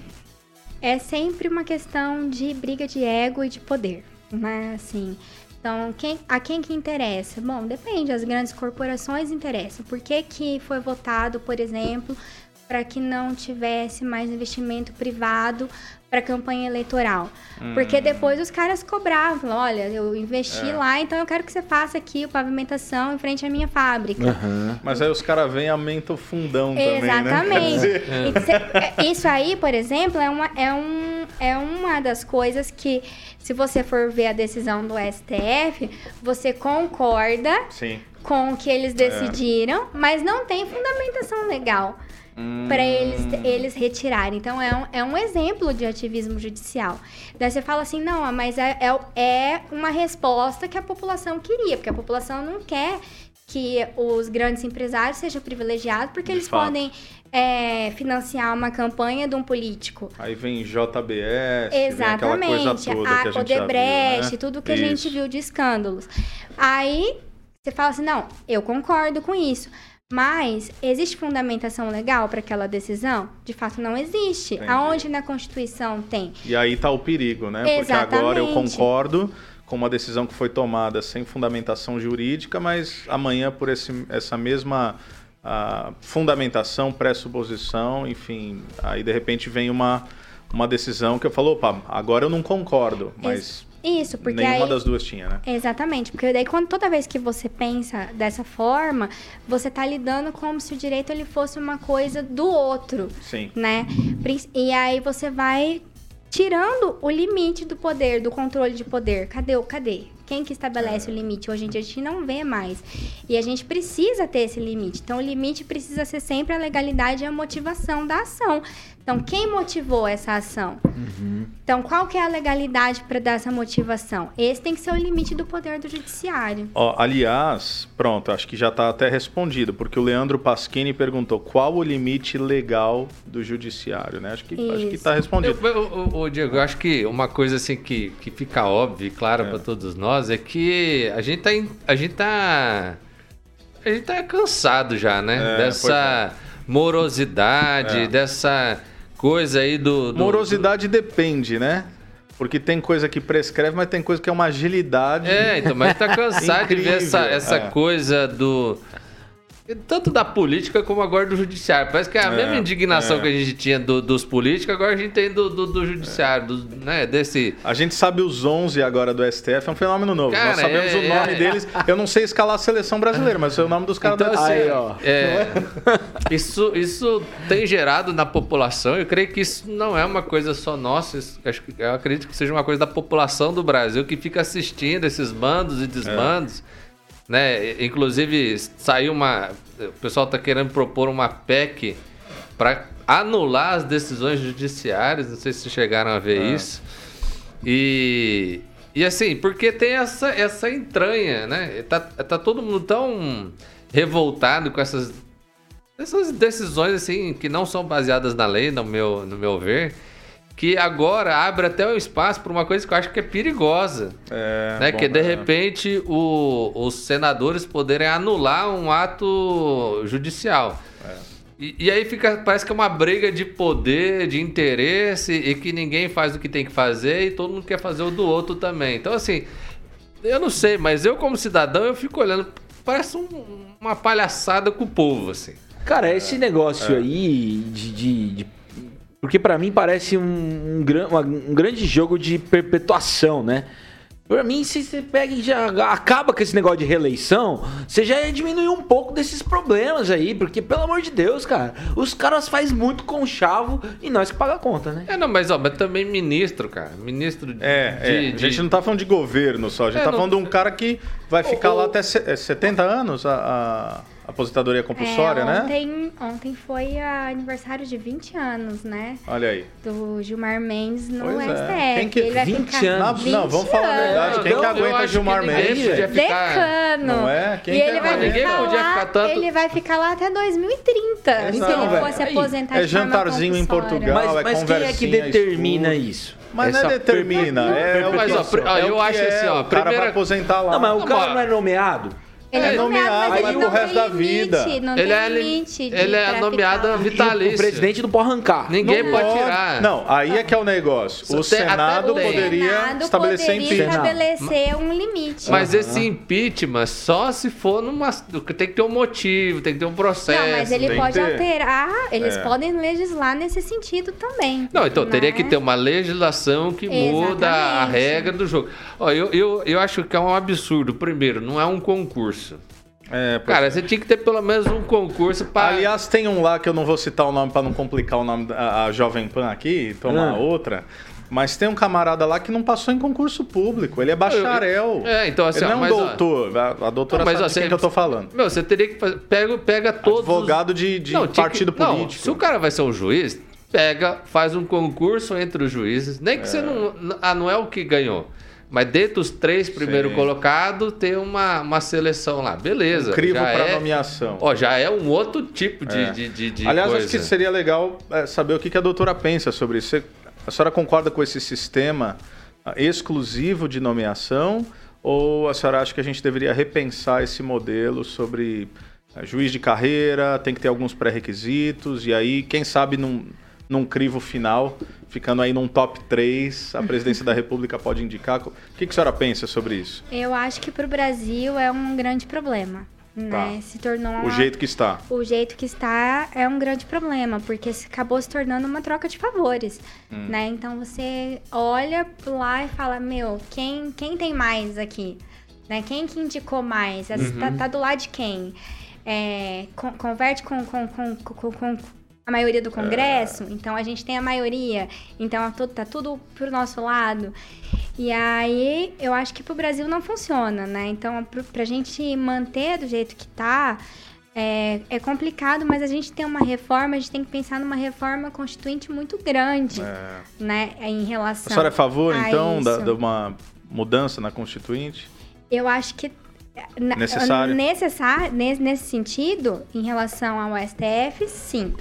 [SPEAKER 3] é sempre uma questão de briga de ego e de poder, né? Assim, então, quem, a quem que interessa? Bom, depende, as grandes corporações interessam. Por que, que foi votado, por exemplo, para que não tivesse mais investimento privado para campanha eleitoral. Hum. Porque depois os caras cobravam, olha, eu investi é. lá, então eu quero que você faça aqui a pavimentação em frente à minha fábrica.
[SPEAKER 2] Uhum. Mas aí os caras vêm e aumentam o fundão
[SPEAKER 3] Exatamente.
[SPEAKER 2] também, né?
[SPEAKER 3] É. Isso aí, por exemplo, é uma, é, um, é uma das coisas que, se você for ver a decisão do STF, você concorda
[SPEAKER 2] Sim.
[SPEAKER 3] com o que eles é. decidiram, é. mas não tem fundamentação legal hum. para eles, eles retirarem. Então, é um, é um exemplo de ativismo judicial. Daí você fala assim, não, mas é, é, é uma resposta que a população queria, porque a população não quer que os grandes empresários sejam privilegiados, porque de eles fato. podem é, financiar uma campanha de um político.
[SPEAKER 2] Aí vem JBS,
[SPEAKER 3] Exatamente,
[SPEAKER 2] vem coisa toda a,
[SPEAKER 3] a Odebrecht, né? tudo que isso. a gente viu de escândalos. Aí você fala assim, não, eu concordo com isso. Mas existe fundamentação legal para aquela decisão? De fato, não existe. Entendi. Aonde na Constituição tem?
[SPEAKER 2] E aí está o perigo, né? Exatamente. Porque agora eu concordo com uma decisão que foi tomada sem fundamentação jurídica, mas amanhã, por esse, essa mesma uh, fundamentação, pressuposição, enfim, aí de repente vem uma, uma decisão que eu falo, opa, agora eu não concordo, mas
[SPEAKER 3] isso, porque
[SPEAKER 2] Nenhuma
[SPEAKER 3] aí...
[SPEAKER 2] das duas tinha, né?
[SPEAKER 3] Exatamente, porque daí quando toda vez que você pensa dessa forma, você tá lidando como se o direito ele fosse uma coisa do outro.
[SPEAKER 2] Sim.
[SPEAKER 3] Né? E aí você vai tirando o limite do poder, do controle de poder. Cadê o cadê? Quem que estabelece é. o limite? Hoje em dia a gente não vê mais. E a gente precisa ter esse limite. Então o limite precisa ser sempre a legalidade e a motivação da ação. Então, quem motivou essa ação? Uhum. Então, qual que é a legalidade para dar essa motivação? Esse tem que ser o limite do poder do judiciário.
[SPEAKER 2] Ó, aliás, pronto, acho que já está até respondido, porque o Leandro Pasquini perguntou qual o limite legal do judiciário, né? Acho que acho que está respondido.
[SPEAKER 4] Ô, Diego, eu acho que uma coisa assim que, que fica óbvia e clara é. para todos nós é que a gente está a gente tá a gente tá cansado já, né? É, dessa é. morosidade, é. dessa coisa aí do. do
[SPEAKER 2] Morosidade do... depende, né? Porque tem coisa que prescreve, mas tem coisa que é uma agilidade.
[SPEAKER 4] É, então, mas tá cansado de ver essa, essa é. coisa do. Tanto da política como agora do judiciário. Parece que é a é, mesma indignação é. que a gente tinha do, dos políticos, agora a gente tem do, do, do judiciário, do, né, desse...
[SPEAKER 2] A gente sabe os 11 agora do STF, é um fenômeno novo. Cara, Nós sabemos é, o nome é. deles. Eu não sei escalar a seleção brasileira, mas é o nome dos caras
[SPEAKER 4] então,
[SPEAKER 2] do
[SPEAKER 4] STF. Aí, ó. É, isso, isso tem gerado na população, eu creio que isso não é uma coisa só nossa, eu acredito que seja uma coisa da população do Brasil que fica assistindo esses bandos e desbandos. Né? Inclusive, saiu uma. O pessoal está querendo propor uma PEC para anular as decisões judiciárias. Não sei se chegaram a ver é. isso. E. E assim, porque tem essa, essa entranha, né? Tá, tá todo mundo tão revoltado com essas, essas decisões assim que não são baseadas na lei, no meu, no meu ver que agora abre até um espaço para uma coisa que eu acho que é perigosa. É, né? que de repente o, os senadores poderem anular um ato judicial. É. E, e aí fica, parece que é uma briga de poder, de interesse, e que ninguém faz o que tem que fazer e todo mundo quer fazer o do outro também. Então, assim, eu não sei, mas eu, como cidadão, eu fico olhando. Parece um- uma palhaçada com o povo, assim.
[SPEAKER 1] Cara, esse negócio aí de. de- de- porque pra mim parece um, um gran- um grande jogo de perpetuação, né? Pra mim, se você pega e já acaba com esse negócio de reeleição, você já ia diminuir um pouco desses problemas aí, porque, pelo amor de Deus, cara, os caras fazem muito conchavo e nós que paga a conta, né?
[SPEAKER 4] É, não, mas, ó, mas também ministro, cara. Ministro de.
[SPEAKER 2] É, é.
[SPEAKER 4] de-
[SPEAKER 2] a
[SPEAKER 4] de-
[SPEAKER 2] gente não tá falando de governo só, a gente
[SPEAKER 4] É,
[SPEAKER 2] tá
[SPEAKER 4] não-
[SPEAKER 2] falando de um cara que vai ficar
[SPEAKER 4] O-
[SPEAKER 2] lá até se- é, 70 anos, a, a aposentadoria compulsória,
[SPEAKER 3] É,
[SPEAKER 2] né?
[SPEAKER 3] ontem, ontem foi a aniversário de 20 anos, né?
[SPEAKER 2] Olha aí.
[SPEAKER 3] Do Gilmar Mendes no
[SPEAKER 2] Pois é.
[SPEAKER 3] STF.
[SPEAKER 2] Quem que-
[SPEAKER 3] Ele vai
[SPEAKER 1] 20
[SPEAKER 3] ficar
[SPEAKER 1] anos?
[SPEAKER 2] Não, não, vamos falar a verdade. Quem que
[SPEAKER 4] eu
[SPEAKER 2] aguenta Gilmar
[SPEAKER 4] que ninguém
[SPEAKER 2] Mendes,
[SPEAKER 4] ficar-
[SPEAKER 3] Decano.
[SPEAKER 2] Não é? Quem
[SPEAKER 3] e
[SPEAKER 2] que
[SPEAKER 3] ele vai
[SPEAKER 2] aguenta?
[SPEAKER 3] ficar
[SPEAKER 4] Ninguém podia
[SPEAKER 3] lá,
[SPEAKER 4] ficar tanto-
[SPEAKER 3] Ele vai ficar lá até 2030. se
[SPEAKER 2] Exato.
[SPEAKER 3] ele
[SPEAKER 2] velho.
[SPEAKER 3] fosse aposentar
[SPEAKER 2] é jantarzinho em. Portugal.
[SPEAKER 1] Mas,
[SPEAKER 2] é
[SPEAKER 1] mas quem é que
[SPEAKER 2] conversinha,
[SPEAKER 1] determina
[SPEAKER 2] estudo.
[SPEAKER 1] isso?
[SPEAKER 2] Mas não
[SPEAKER 1] Essa
[SPEAKER 2] é determina, é, é o
[SPEAKER 4] Mas,
[SPEAKER 2] que-
[SPEAKER 4] ó,
[SPEAKER 2] é
[SPEAKER 4] eu
[SPEAKER 2] que
[SPEAKER 4] acho
[SPEAKER 2] é,
[SPEAKER 4] assim, ó,
[SPEAKER 2] o cara
[SPEAKER 4] primeira-
[SPEAKER 2] vai aposentar lá.
[SPEAKER 1] Não, mas o
[SPEAKER 4] Não,
[SPEAKER 1] cara
[SPEAKER 4] mas-
[SPEAKER 1] não é nomeado?
[SPEAKER 3] Ele é,
[SPEAKER 2] É
[SPEAKER 3] nomeado, mas
[SPEAKER 2] pro
[SPEAKER 3] não
[SPEAKER 2] resto
[SPEAKER 3] tem
[SPEAKER 2] da
[SPEAKER 3] limite,
[SPEAKER 2] vida.
[SPEAKER 3] Não
[SPEAKER 4] Ele
[SPEAKER 3] tem
[SPEAKER 4] é,
[SPEAKER 3] limite.
[SPEAKER 4] ele é nomeado vitalício.
[SPEAKER 1] O presidente não pode arrancar.
[SPEAKER 4] Ninguém
[SPEAKER 2] Não
[SPEAKER 4] pode tirar.
[SPEAKER 2] Não, aí é que é o negócio. O
[SPEAKER 4] Tem-
[SPEAKER 2] Senado poderia
[SPEAKER 3] Senado
[SPEAKER 2] estabelecer
[SPEAKER 3] poderia
[SPEAKER 2] impeachment.
[SPEAKER 3] estabelecer um limite.
[SPEAKER 4] Mas esse impeachment só se for numa. Tem que ter um motivo, tem que ter um processo.
[SPEAKER 3] Não, mas ele
[SPEAKER 2] tem
[SPEAKER 3] pode alterar, eles
[SPEAKER 2] É.
[SPEAKER 3] podem legislar nesse sentido também.
[SPEAKER 4] Não, então teria
[SPEAKER 3] né?
[SPEAKER 4] que ter uma legislação que muda a
[SPEAKER 3] Exatamente.
[SPEAKER 4] regra do jogo. Ó, eu, eu, eu acho que é um absurdo. Primeiro, não é um concurso.
[SPEAKER 2] É, pois
[SPEAKER 4] Cara, você tinha que ter pelo menos um concurso para.
[SPEAKER 2] Aliás, tem um lá que eu não vou citar o nome para não complicar o nome da a Jovem Pan aqui, e tomar
[SPEAKER 1] Ah.
[SPEAKER 2] outra. Mas tem um camarada lá que não passou em concurso público. Ele é bacharel.
[SPEAKER 4] É, então assim,
[SPEAKER 2] ele não
[SPEAKER 4] ó,
[SPEAKER 2] é um
[SPEAKER 4] ó,
[SPEAKER 2] doutor. A, a doutora
[SPEAKER 4] Não,
[SPEAKER 2] sabe
[SPEAKER 4] ó,
[SPEAKER 2] de quem que eu tô falando.
[SPEAKER 4] Meu, você teria que fazer. Pega, pega todos. os-
[SPEAKER 2] Advogado de, de
[SPEAKER 4] Não, tinha que-
[SPEAKER 2] partido
[SPEAKER 4] não,
[SPEAKER 2] político.
[SPEAKER 4] se o cara vai ser um juiz, pega, faz um concurso entre os juízes. Nem que você não. Ah, não é o que ganhou. Mas dentre os três primeiros colocados, tem uma, uma seleção lá. Beleza.
[SPEAKER 2] Crivo para
[SPEAKER 4] é,
[SPEAKER 2] nomeação.
[SPEAKER 4] Ó, já é um outro tipo de,
[SPEAKER 2] É.
[SPEAKER 4] de, de, de
[SPEAKER 2] Aliás,
[SPEAKER 4] coisa.
[SPEAKER 2] acho que seria legal é, saber o que a doutora pensa sobre isso. A senhora concorda com esse sistema ah, exclusivo de nomeação? Ou a senhora acha que a gente deveria repensar esse modelo sobre ah, juiz de carreira, tem que ter alguns pré-requisitos, e aí, quem sabe, num, num crivo final, ficando aí num top 3, a presidência da República pode indicar? O que, que a senhora pensa sobre isso?
[SPEAKER 3] Eu acho que para o Brasil é um grande problema. Né?
[SPEAKER 2] Tá.
[SPEAKER 3] Se tornou
[SPEAKER 2] O
[SPEAKER 3] uma-
[SPEAKER 2] jeito que está.
[SPEAKER 3] o jeito que está é um grande problema, porque acabou se tornando uma troca de favores,
[SPEAKER 2] Hum.
[SPEAKER 3] né? Então você olha lá e fala, meu, quem, quem tem mais aqui? Né? Quem que indicou mais? Essa-
[SPEAKER 2] Uhum.
[SPEAKER 3] Tá, tá do lado de quem? É, con- converte com, com, com, com- com a maioria do Congresso, então a gente tem a maioria, então tá tudo, pro nosso lado. E aí, eu acho que pro Brasil não funciona, né? Então, pra gente manter do jeito que tá, é, é complicado, mas a gente tem uma reforma, a gente tem que pensar numa reforma constituinte muito grande,
[SPEAKER 2] É.
[SPEAKER 3] né? Em
[SPEAKER 2] A
[SPEAKER 3] relação.
[SPEAKER 2] senhora é a favor,
[SPEAKER 3] a
[SPEAKER 2] então, da- de uma mudança na Constituinte?
[SPEAKER 3] Eu acho que.
[SPEAKER 2] Necessário.
[SPEAKER 3] nesse, nesse sentido, em relação ao STF, sim.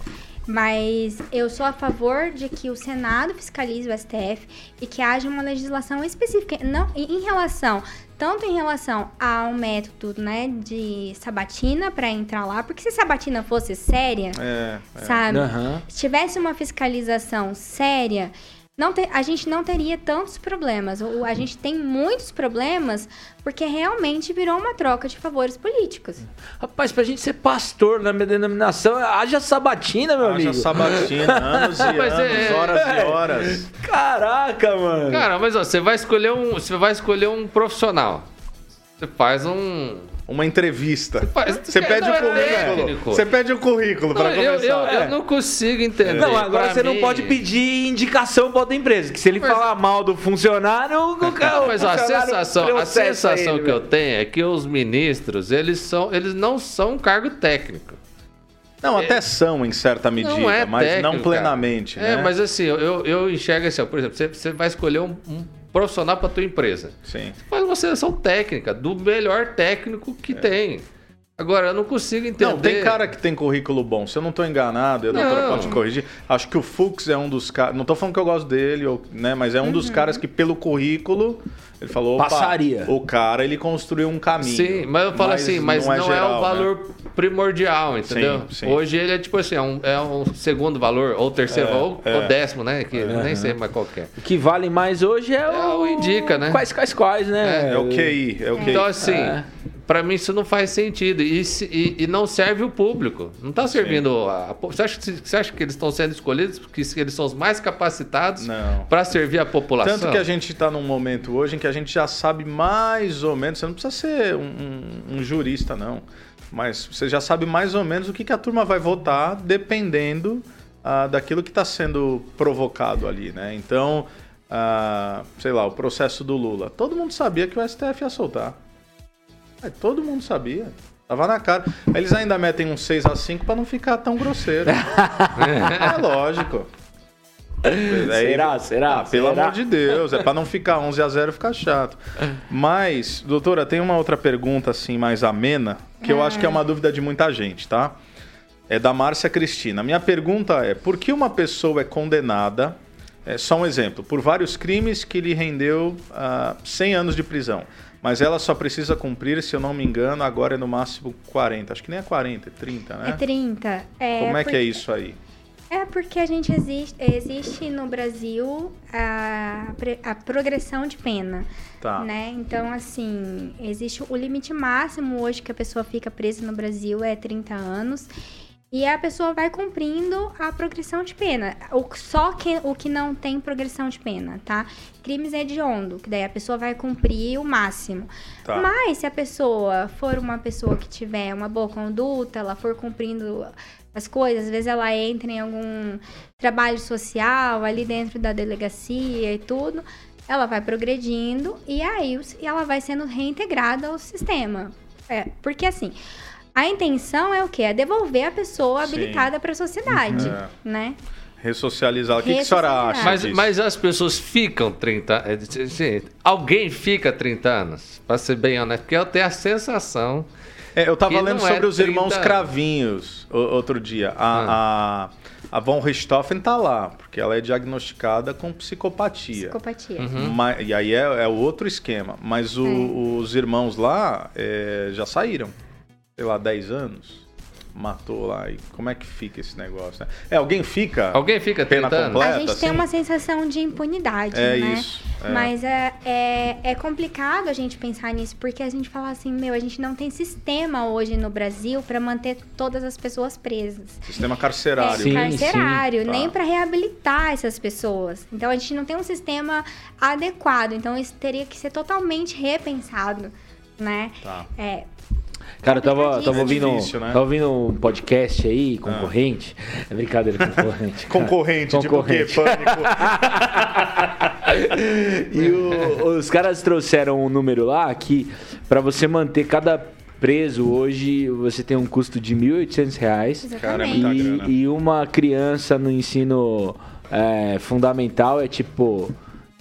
[SPEAKER 3] Mas eu sou a favor de que o Senado fiscalize o STF e que haja uma legislação específica. Não, em relação, tanto em relação ao método né, de sabatina para entrar lá, porque se a sabatina fosse séria,
[SPEAKER 2] É, é.
[SPEAKER 3] sabe?
[SPEAKER 1] Aham.
[SPEAKER 3] Se tivesse uma fiscalização séria, não te- a gente não teria tantos problemas. O- A gente tem muitos problemas porque realmente virou uma troca de favores políticos.
[SPEAKER 1] Rapaz, pra gente ser pastor na minha denominação, haja sabatina, meu
[SPEAKER 2] Haja
[SPEAKER 1] amigo.
[SPEAKER 2] sabatina, anos e
[SPEAKER 4] Mas
[SPEAKER 2] anos,
[SPEAKER 4] é-
[SPEAKER 2] horas e
[SPEAKER 1] é.
[SPEAKER 2] horas.
[SPEAKER 1] Caraca, mano.
[SPEAKER 4] Cara, mas ó, você vai escolher um. Você vai escolher um profissional. Você faz um.
[SPEAKER 2] Uma entrevista.
[SPEAKER 4] faz-
[SPEAKER 2] Você
[SPEAKER 4] não
[SPEAKER 2] pede
[SPEAKER 4] é
[SPEAKER 2] o currículo. Você pede o currículo
[SPEAKER 4] Não, eu,
[SPEAKER 2] começar.
[SPEAKER 4] eu, eu
[SPEAKER 2] É.
[SPEAKER 4] não consigo entender.
[SPEAKER 1] Não, agora
[SPEAKER 4] Pra
[SPEAKER 1] você não
[SPEAKER 4] mim-
[SPEAKER 1] pode pedir indicação pra outra empresa. Que se ele
[SPEAKER 4] Mas-
[SPEAKER 1] falar mal do funcionário, o cara.
[SPEAKER 4] Mas a sensação, a sensação
[SPEAKER 1] ele,
[SPEAKER 4] que eu tenho é que os ministros, eles são, eles não são um cargo técnico.
[SPEAKER 2] Não, até são em certa medida,
[SPEAKER 4] não é
[SPEAKER 2] mas
[SPEAKER 4] técnico,
[SPEAKER 2] não plenamente,
[SPEAKER 4] cara.
[SPEAKER 2] né?
[SPEAKER 4] É, mas assim, eu, eu, eu enxergo assim, ó, por exemplo, você, você vai escolher um, um profissional para tua empresa.
[SPEAKER 2] Sim.
[SPEAKER 4] Faz uma seleção técnica do melhor técnico
[SPEAKER 2] É.
[SPEAKER 4] que tem. Agora, eu não consigo entender.
[SPEAKER 2] Não, tem cara que tem currículo bom. Se eu não estou enganado, eu doutora
[SPEAKER 4] Não.
[SPEAKER 2] pode corrigir. Acho que o Fux é um dos caras. Não estou falando que eu gosto dele, ou, né? Mas é um
[SPEAKER 3] Uhum.
[SPEAKER 2] dos caras que, pelo currículo, ele falou. "Opa,
[SPEAKER 1] Passaria.
[SPEAKER 2] O cara, ele construiu um caminho.
[SPEAKER 4] Sim, mas eu falo assim, mas não é,
[SPEAKER 2] geral,
[SPEAKER 4] o
[SPEAKER 2] né?
[SPEAKER 4] valor primordial, entendeu?
[SPEAKER 2] Sim, sim.
[SPEAKER 4] Hoje ele é tipo assim, é um, é um segundo valor, ou terceiro,
[SPEAKER 2] É,
[SPEAKER 4] ou,
[SPEAKER 2] é.
[SPEAKER 4] ou décimo, né? Que nem sei mais qual é.
[SPEAKER 1] O que vale mais hoje é,
[SPEAKER 4] É
[SPEAKER 1] o...
[SPEAKER 4] o indica, né?
[SPEAKER 1] Quais, quais, quais, né?
[SPEAKER 2] É o QI, é o QI.
[SPEAKER 4] Então, assim, Pra mim isso não faz sentido. E, e- e não serve o público. Não tá servindo. A, a- você, acha, que- você acha que eles estão sendo escolhidos porque eles são os mais capacitados pra servir a população?
[SPEAKER 2] Tanto que a gente está num momento hoje em que a gente já sabe mais ou menos, você não precisa ser um, um- um jurista, não. Mas você já sabe mais ou menos o que, que a turma vai votar, dependendo ah, daquilo que está sendo provocado ali, né? Então, ah, sei lá, o processo do Lula. Todo mundo sabia que o STF ia soltar. É, todo mundo sabia. Tava na cara. Eles ainda metem um 6 a 5 para não ficar tão grosseiro. é lógico. Aí-
[SPEAKER 1] Será? Será?
[SPEAKER 2] ah, pelo
[SPEAKER 1] Será?
[SPEAKER 2] amor de Deus, é pra não ficar 11 a 0 ficar chato. Mas, doutora, tem uma outra pergunta assim mais amena, que eu acho que é uma dúvida de muita gente, tá? É da Márcia Cristina. Minha pergunta é: por que uma pessoa é condenada, é só um exemplo, por vários crimes que lhe rendeu ah, 100 anos de prisão, mas ela só precisa cumprir, se eu não me engano, agora é no máximo 40. Acho que nem é 40, é 30, né?
[SPEAKER 3] É 30. É,
[SPEAKER 2] Como é que é
[SPEAKER 3] porque-
[SPEAKER 2] isso aí?
[SPEAKER 3] É porque a gente existe, existe no Brasil a, a progressão de pena,
[SPEAKER 2] Tá.
[SPEAKER 3] né? Então, assim, existe o limite máximo hoje que a pessoa fica presa no Brasil é 30 anos. E a pessoa vai cumprindo a progressão de pena. O, só que o que não tem progressão de pena, tá? Crimes hediondo, que daí a pessoa vai cumprir o máximo.
[SPEAKER 2] Tá.
[SPEAKER 3] Mas se a pessoa for uma pessoa que tiver uma boa conduta, ela for cumprindo as coisas, às vezes ela entra em algum trabalho social ali dentro da delegacia e tudo, ela vai progredindo e aí ela vai sendo reintegrada ao sistema. É, porque assim, a intenção é o quê? É devolver a pessoa
[SPEAKER 2] Sim.
[SPEAKER 3] habilitada para a sociedade,
[SPEAKER 2] É.
[SPEAKER 3] né?
[SPEAKER 2] Ressocializar. O que, que a senhora acha?
[SPEAKER 4] Mas,
[SPEAKER 2] disso?
[SPEAKER 4] mas as pessoas ficam 30 é, assim, Alguém fica 30 anos? Pra ser bem honesto, porque eu tenho a sensação.
[SPEAKER 2] É, eu tava
[SPEAKER 4] Que
[SPEAKER 2] lendo
[SPEAKER 4] não é
[SPEAKER 2] sobre os
[SPEAKER 4] 30
[SPEAKER 2] irmãos
[SPEAKER 4] anos.
[SPEAKER 2] Cravinhos o- outro dia. A, a, a Von Richthofen tá lá, porque ela é diagnosticada com psicopatia.
[SPEAKER 3] Psicopatia.
[SPEAKER 4] Uhum.
[SPEAKER 2] Ma- e aí é, é outro esquema. Mas o-
[SPEAKER 3] É.
[SPEAKER 2] os irmãos lá é, já saíram. Sei lá, 10 anos. Matou lá. E como é que fica esse negócio? né? É, alguém fica.
[SPEAKER 4] Alguém fica
[SPEAKER 2] Pena
[SPEAKER 4] 30 anos?
[SPEAKER 2] completa.
[SPEAKER 3] A gente tem
[SPEAKER 2] assim?
[SPEAKER 3] uma sensação de impunidade,
[SPEAKER 2] É
[SPEAKER 3] né?
[SPEAKER 2] isso, é.
[SPEAKER 3] Mas é, é, é complicado a gente pensar nisso, porque a gente fala assim, meu, a gente não tem sistema hoje no Brasil para manter todas as pessoas presas.
[SPEAKER 2] Sistema carcerário.
[SPEAKER 3] É,
[SPEAKER 1] Sim,
[SPEAKER 3] carcerário,
[SPEAKER 2] sim.
[SPEAKER 3] nem
[SPEAKER 2] Tá.
[SPEAKER 3] para reabilitar essas pessoas. Então a gente não tem um sistema adequado. Então isso teria que ser totalmente repensado, né?
[SPEAKER 2] Tá.
[SPEAKER 3] É,
[SPEAKER 1] Cara, eu tava, tava, ouvindo,
[SPEAKER 2] É difícil, né?
[SPEAKER 1] tava ouvindo um podcast aí, concorrente. É brincadeira, concorrente.
[SPEAKER 2] Concorrente,
[SPEAKER 1] Concorrente.
[SPEAKER 2] tipo o quê? Pânico.
[SPEAKER 1] E o- os caras trouxeram um número lá que pra você manter cada preso hoje, você tem um custo de 1.800 reais.
[SPEAKER 2] Cara, é
[SPEAKER 1] E, e uma criança no ensino é, fundamental é tipo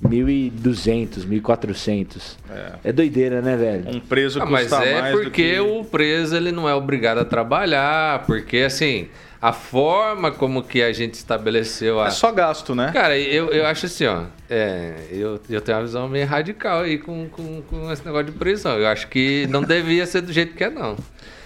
[SPEAKER 1] 1.200, 1.400.
[SPEAKER 2] É.
[SPEAKER 1] É doideira, né, velho?
[SPEAKER 2] Um preso
[SPEAKER 4] Ah,
[SPEAKER 2] custa
[SPEAKER 4] mas é
[SPEAKER 2] mais do
[SPEAKER 4] porque
[SPEAKER 2] que...
[SPEAKER 4] o preso ele não é obrigado a trabalhar, porque assim, a forma como que a gente estabeleceu a.
[SPEAKER 2] É só gasto, né?
[SPEAKER 4] Cara, eu, eu acho assim, ó. É, eu, eu tenho uma visão meio radical aí com, com, com esse negócio de prisão. Eu acho que não devia ser do jeito que é, não.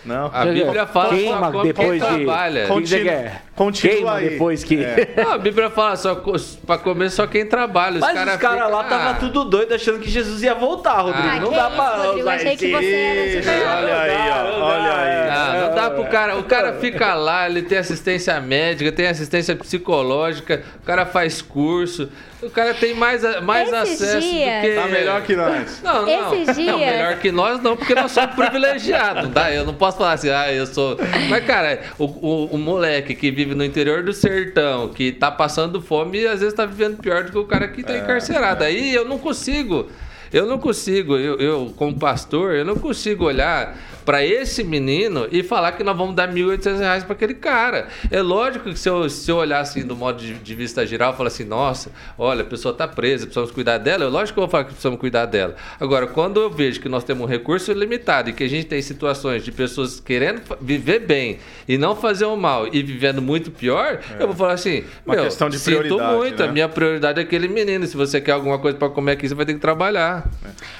[SPEAKER 2] Não.
[SPEAKER 4] A Bíblia fala
[SPEAKER 1] Queima
[SPEAKER 4] só
[SPEAKER 1] depois
[SPEAKER 4] quem
[SPEAKER 1] de-
[SPEAKER 4] trabalha.
[SPEAKER 1] Você
[SPEAKER 2] Continua-
[SPEAKER 1] Queima
[SPEAKER 2] aí.
[SPEAKER 1] depois que...
[SPEAKER 2] É.
[SPEAKER 4] Não, a Bíblia fala só pra comer só quem trabalha.
[SPEAKER 1] Mas
[SPEAKER 4] cara
[SPEAKER 1] os caras lá tava
[SPEAKER 4] Ah,
[SPEAKER 1] tudo doido achando que Jesus ia voltar, Rodrigo.
[SPEAKER 4] Ah,
[SPEAKER 1] não dá
[SPEAKER 3] isso,
[SPEAKER 1] pra
[SPEAKER 3] Rodrigo,
[SPEAKER 1] usar
[SPEAKER 3] achei que você era super-
[SPEAKER 2] olha aí, ó. Olha aí.
[SPEAKER 4] Ah, não dá pro cara. O cara fica lá, ele tem assistência médica, tem assistência psicológica, o cara faz curso, o cara tem mais, mais
[SPEAKER 3] Esses
[SPEAKER 4] acesso
[SPEAKER 3] dias-
[SPEAKER 4] do que.
[SPEAKER 2] Tá melhor que nós.
[SPEAKER 4] Não, não.
[SPEAKER 3] Esses
[SPEAKER 4] Não,
[SPEAKER 3] dias-
[SPEAKER 4] melhor que nós não, porque nós somos privilegiados, tá? Eu não posso falar assim, ah, eu sou. Mas, cara, o, o, o moleque que vive no interior do sertão, que tá passando fome, às vezes tá vivendo pior do que o cara que tá
[SPEAKER 2] É,
[SPEAKER 4] encarcerado. Aí eu não consigo. Eu não consigo, eu, eu como pastor, eu não consigo olhar para esse menino e falar que nós vamos dar 1.800 reais para aquele cara. É lógico que se eu, se eu olhar assim do modo de, de vista geral, falar assim, nossa, olha, a pessoa está presa, precisamos cuidar dela, é lógico que eu vou falar que precisamos cuidar dela. Agora, quando eu vejo que nós temos um recurso limitado e que a gente tem situações de pessoas querendo viver bem e não fazer o mal e vivendo muito pior, é. eu vou falar assim,
[SPEAKER 2] Uma meu, questão de sinto
[SPEAKER 4] muito,
[SPEAKER 2] né?
[SPEAKER 4] a minha prioridade é aquele menino, se você quer alguma coisa para comer aqui, você vai ter que trabalhar.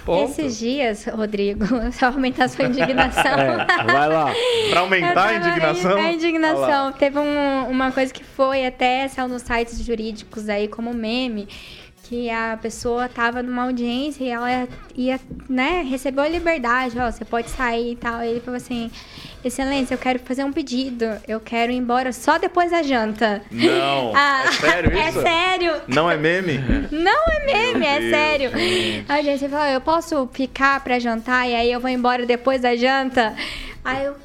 [SPEAKER 3] É. Esses dias, Rodrigo, só aumentar a sua indignação
[SPEAKER 1] É, vai lá.
[SPEAKER 2] Pra aumentar a indignação?
[SPEAKER 3] A indignação. Teve um, uma coisa que foi até saiu nos sites jurídicos aí como meme que a pessoa tava numa audiência e ela ia, né, recebeu a liberdade, ó, você pode sair e tal. E ele falou assim: Excelência, eu quero fazer um pedido. Eu quero ir embora só depois da janta.
[SPEAKER 2] Não. Ah, é sério é
[SPEAKER 3] isso? É sério.
[SPEAKER 2] Não é meme?
[SPEAKER 3] Não é meme, Meu é Deus, sério. Gente. A audiência falou: eu posso ficar pra jantar e aí eu vou embora depois da janta? Aí eu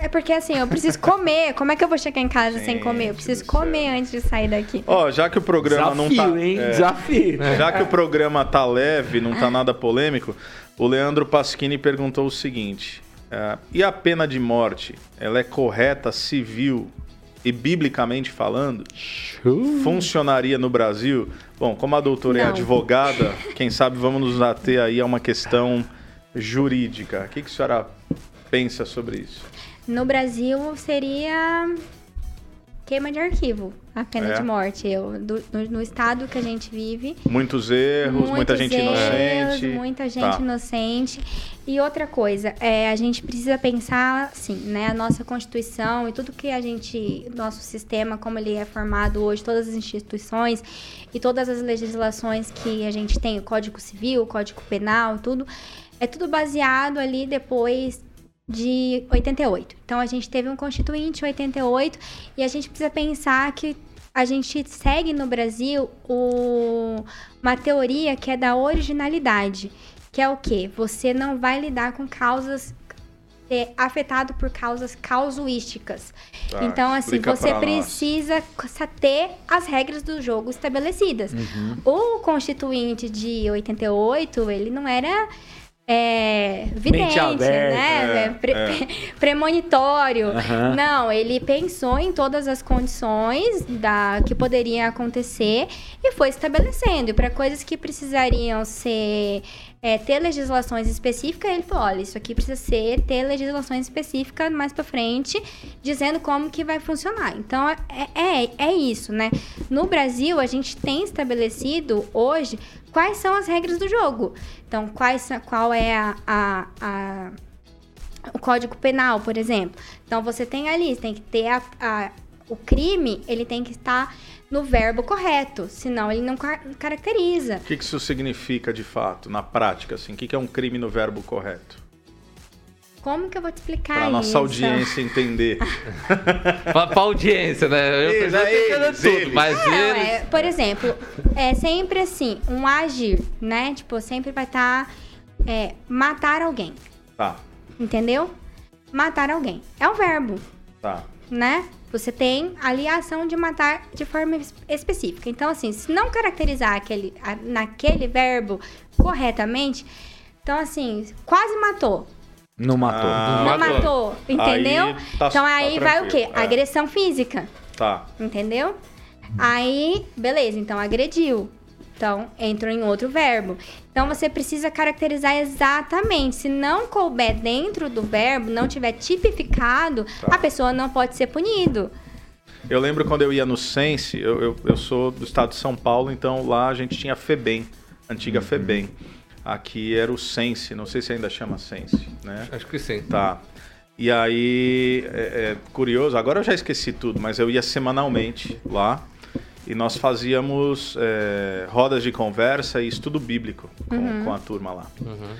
[SPEAKER 3] é porque assim, eu preciso comer. Como é que eu vou chegar em casa Gente sem comer? Eu preciso comer céu. antes de sair daqui.
[SPEAKER 2] Ó, oh, já que o programa
[SPEAKER 1] Desafio,
[SPEAKER 2] não tá.
[SPEAKER 1] Hein? É, Desafio,
[SPEAKER 2] Já que o programa tá leve, não tá nada polêmico, o Leandro Pasquini perguntou o seguinte: uh, e a pena de morte? Ela é correta, civil e biblicamente falando? Funcionaria no Brasil? Bom, como a doutora é não. é advogada, quem sabe vamos nos ater aí a uma questão jurídica. O que, que a senhora pensa sobre isso?
[SPEAKER 3] No Brasil seria queima de arquivo, a pena é. de morte. Eu, do, no, no, estado que a gente vive.
[SPEAKER 2] Muitos erros, muitos muita gente erros, inocente.
[SPEAKER 3] Muita gente tá. inocente. E outra coisa, é, a gente precisa pensar, assim, né? A nossa Constituição e tudo que a gente. Nosso sistema, como ele é formado hoje, todas as instituições e todas as legislações que a gente tem, o Código Civil, o Código Penal, tudo. É tudo baseado ali depois de 88. Então a gente teve um constituinte em 88 e a gente precisa pensar que a gente segue no Brasil o, uma teoria que é da originalidade, que é o que? Você não vai lidar com causas ser afetado por causas causuísticas. Tá, então, assim, você precisa ter as regras do jogo estabelecidas. Uhum. O Constituinte de 88, ele não era é, vidente, aberta, né? É, pre, é. premonitório. Uhum. Não, ele pensou em todas as condições da que poderiam acontecer e foi estabelecendo. E para coisas que precisariam ser é, ter legislações específicas, ele falou, olha, isso aqui precisa ser ter legislações específicas mais para frente, dizendo como que vai funcionar. Então, é, é, é isso, né? No Brasil, a gente tem estabelecido hoje quais são as regras do jogo. Então, quais, qual é a, a, a o Código Penal, por exemplo. Então, você tem ali, tem que ter a, a o crime, ele tem que estar no verbo correto, senão ele não car caracteriza.
[SPEAKER 2] O que, que, isso significa de fato, na prática? Assim? O que, que é um crime no verbo correto?
[SPEAKER 3] Como que eu vou te explicar pra
[SPEAKER 2] isso? Para nossa audiência entender.
[SPEAKER 4] para a audiência, né? Eu
[SPEAKER 2] eles, eles, tudo,
[SPEAKER 4] eles. mas
[SPEAKER 3] não, eles... É, por exemplo, é sempre assim, um agir, né? Tipo, sempre vai estar tá, é, matar alguém.
[SPEAKER 2] Tá.
[SPEAKER 3] Entendeu? Matar alguém. É um verbo.
[SPEAKER 2] Tá.
[SPEAKER 3] Né? Você tem ali a ação de matar de forma específica. Então, assim, se não caracterizar aquele, naquele verbo corretamente, então, assim, quase matou.
[SPEAKER 1] Não matou.
[SPEAKER 3] Ah, não matou. matou entendeu? Aí tá, então aí tá vai o quê? É. Agressão física.
[SPEAKER 2] Tá.
[SPEAKER 3] Entendeu? Aí, beleza, então agrediu. Então, entrou em outro verbo. Então, você precisa caracterizar exatamente. Se não couber dentro do verbo, não tiver tipificado, tá. a pessoa não pode ser punido.
[SPEAKER 2] Eu lembro quando eu ia no Sense, eu, eu, eu, sou do estado de São Paulo, então lá a gente tinha FEBEM, antiga uhum. FEBEM. Aqui era o Sense, não sei se ainda chama Sense, né?
[SPEAKER 4] Acho que sim.
[SPEAKER 2] Tá. E aí, é, é curioso, agora eu já esqueci tudo, mas eu ia semanalmente lá e nós fazíamos é, rodas de conversa e estudo bíblico com, uhum. com a turma lá. Uhum.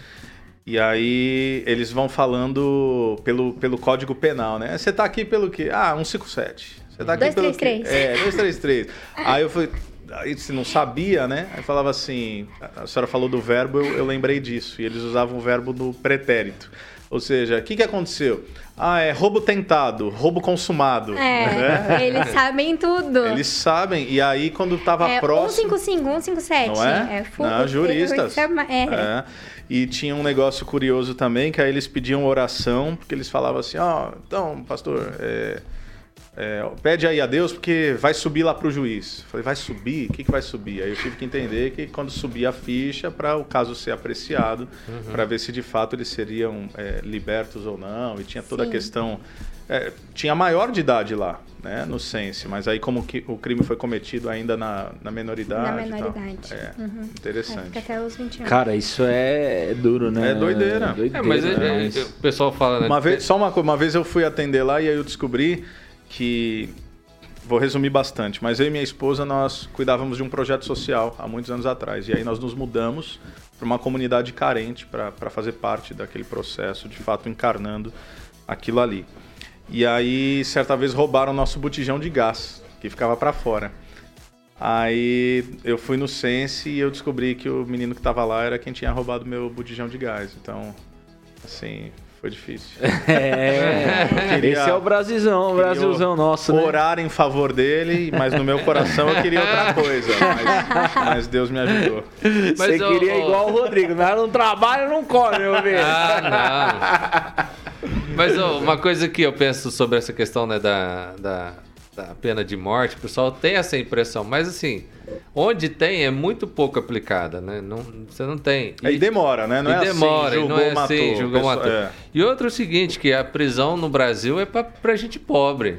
[SPEAKER 2] E aí eles vão falando pelo, pelo código penal, né? Você tá aqui pelo quê? Ah, 157. Você tá aqui 233. pelo quê? É, 233. aí eu falei, aí você não sabia, né? Aí falava assim, a senhora falou do verbo, eu, eu lembrei disso. E eles usavam o verbo no pretérito. Ou seja, o que, que aconteceu? Ah, é roubo tentado, roubo consumado.
[SPEAKER 3] É,
[SPEAKER 2] né?
[SPEAKER 3] eles sabem tudo.
[SPEAKER 2] Eles sabem, e aí quando tava
[SPEAKER 3] é,
[SPEAKER 2] próximo.
[SPEAKER 3] 155, 157.
[SPEAKER 2] Não é?
[SPEAKER 3] full-
[SPEAKER 2] Não, juristas.
[SPEAKER 3] É.
[SPEAKER 2] É. E tinha um negócio curioso também, que aí eles pediam oração, porque eles falavam assim, ó, então, pastor, é, é, pede aí a Deus, porque vai subir lá pro juiz. Falei, vai subir? O que, que vai subir? Aí eu tive que entender que quando subia a ficha, para o caso ser apreciado, para ver se de fato eles seriam é, libertos ou não, e tinha toda
[SPEAKER 3] Sim.
[SPEAKER 2] a questão... é, tinha maior de idade lá, né, no Sense, mas aí como que o crime foi cometido ainda na, na menoridade
[SPEAKER 3] Na
[SPEAKER 2] tal.
[SPEAKER 3] menoridade.
[SPEAKER 2] É,
[SPEAKER 3] Uhum.
[SPEAKER 2] interessante.
[SPEAKER 3] Fica até os 21.
[SPEAKER 1] Cara, isso é duro, né?
[SPEAKER 2] É doideira.
[SPEAKER 4] É, mas é- é-
[SPEAKER 1] mas-
[SPEAKER 4] o pessoal fala, né?
[SPEAKER 2] Uma vez, só uma coisa, uma vez eu fui atender lá e aí eu descobri que vou resumir bastante, mas eu e minha esposa nós cuidávamos de um projeto social há muitos anos atrás e aí nós nos mudamos para uma comunidade carente para fazer parte daquele processo, de fato encarnando aquilo ali. E aí certa vez roubaram nosso botijão de gás que ficava para fora. Aí eu fui no Sense e eu descobri que o menino que estava lá era quem tinha roubado meu botijão de gás. Então, assim, foi difícil.
[SPEAKER 1] É,
[SPEAKER 2] Queria-
[SPEAKER 1] esse é o Brasilzão, o Brasilzão nosso, né?
[SPEAKER 2] Orar em favor dele, mas no meu coração eu queria outra coisa. Mas, mas Deus me ajudou.
[SPEAKER 4] Mas,
[SPEAKER 1] Você
[SPEAKER 4] ô,
[SPEAKER 1] queria
[SPEAKER 4] ô,
[SPEAKER 1] igual o Rodrigo, mas não trabalha, não come, meu velho.
[SPEAKER 4] Ah, não. Mas ó, uma coisa que eu penso sobre essa questão né, da, da, da pena de morte, o pessoal tem essa impressão, mas assim, onde tem é muito pouco aplicada, né? Não, você não tem.
[SPEAKER 2] Aí demora, né? Não
[SPEAKER 4] e
[SPEAKER 2] é
[SPEAKER 4] demora,
[SPEAKER 2] assim,
[SPEAKER 4] e
[SPEAKER 2] julgou,
[SPEAKER 4] não é
[SPEAKER 2] matou.
[SPEAKER 4] assim, julgou,
[SPEAKER 2] Pessoa-
[SPEAKER 4] matou.
[SPEAKER 2] é.
[SPEAKER 4] E outro é o seguinte, que a prisão no Brasil é pra gente pobre.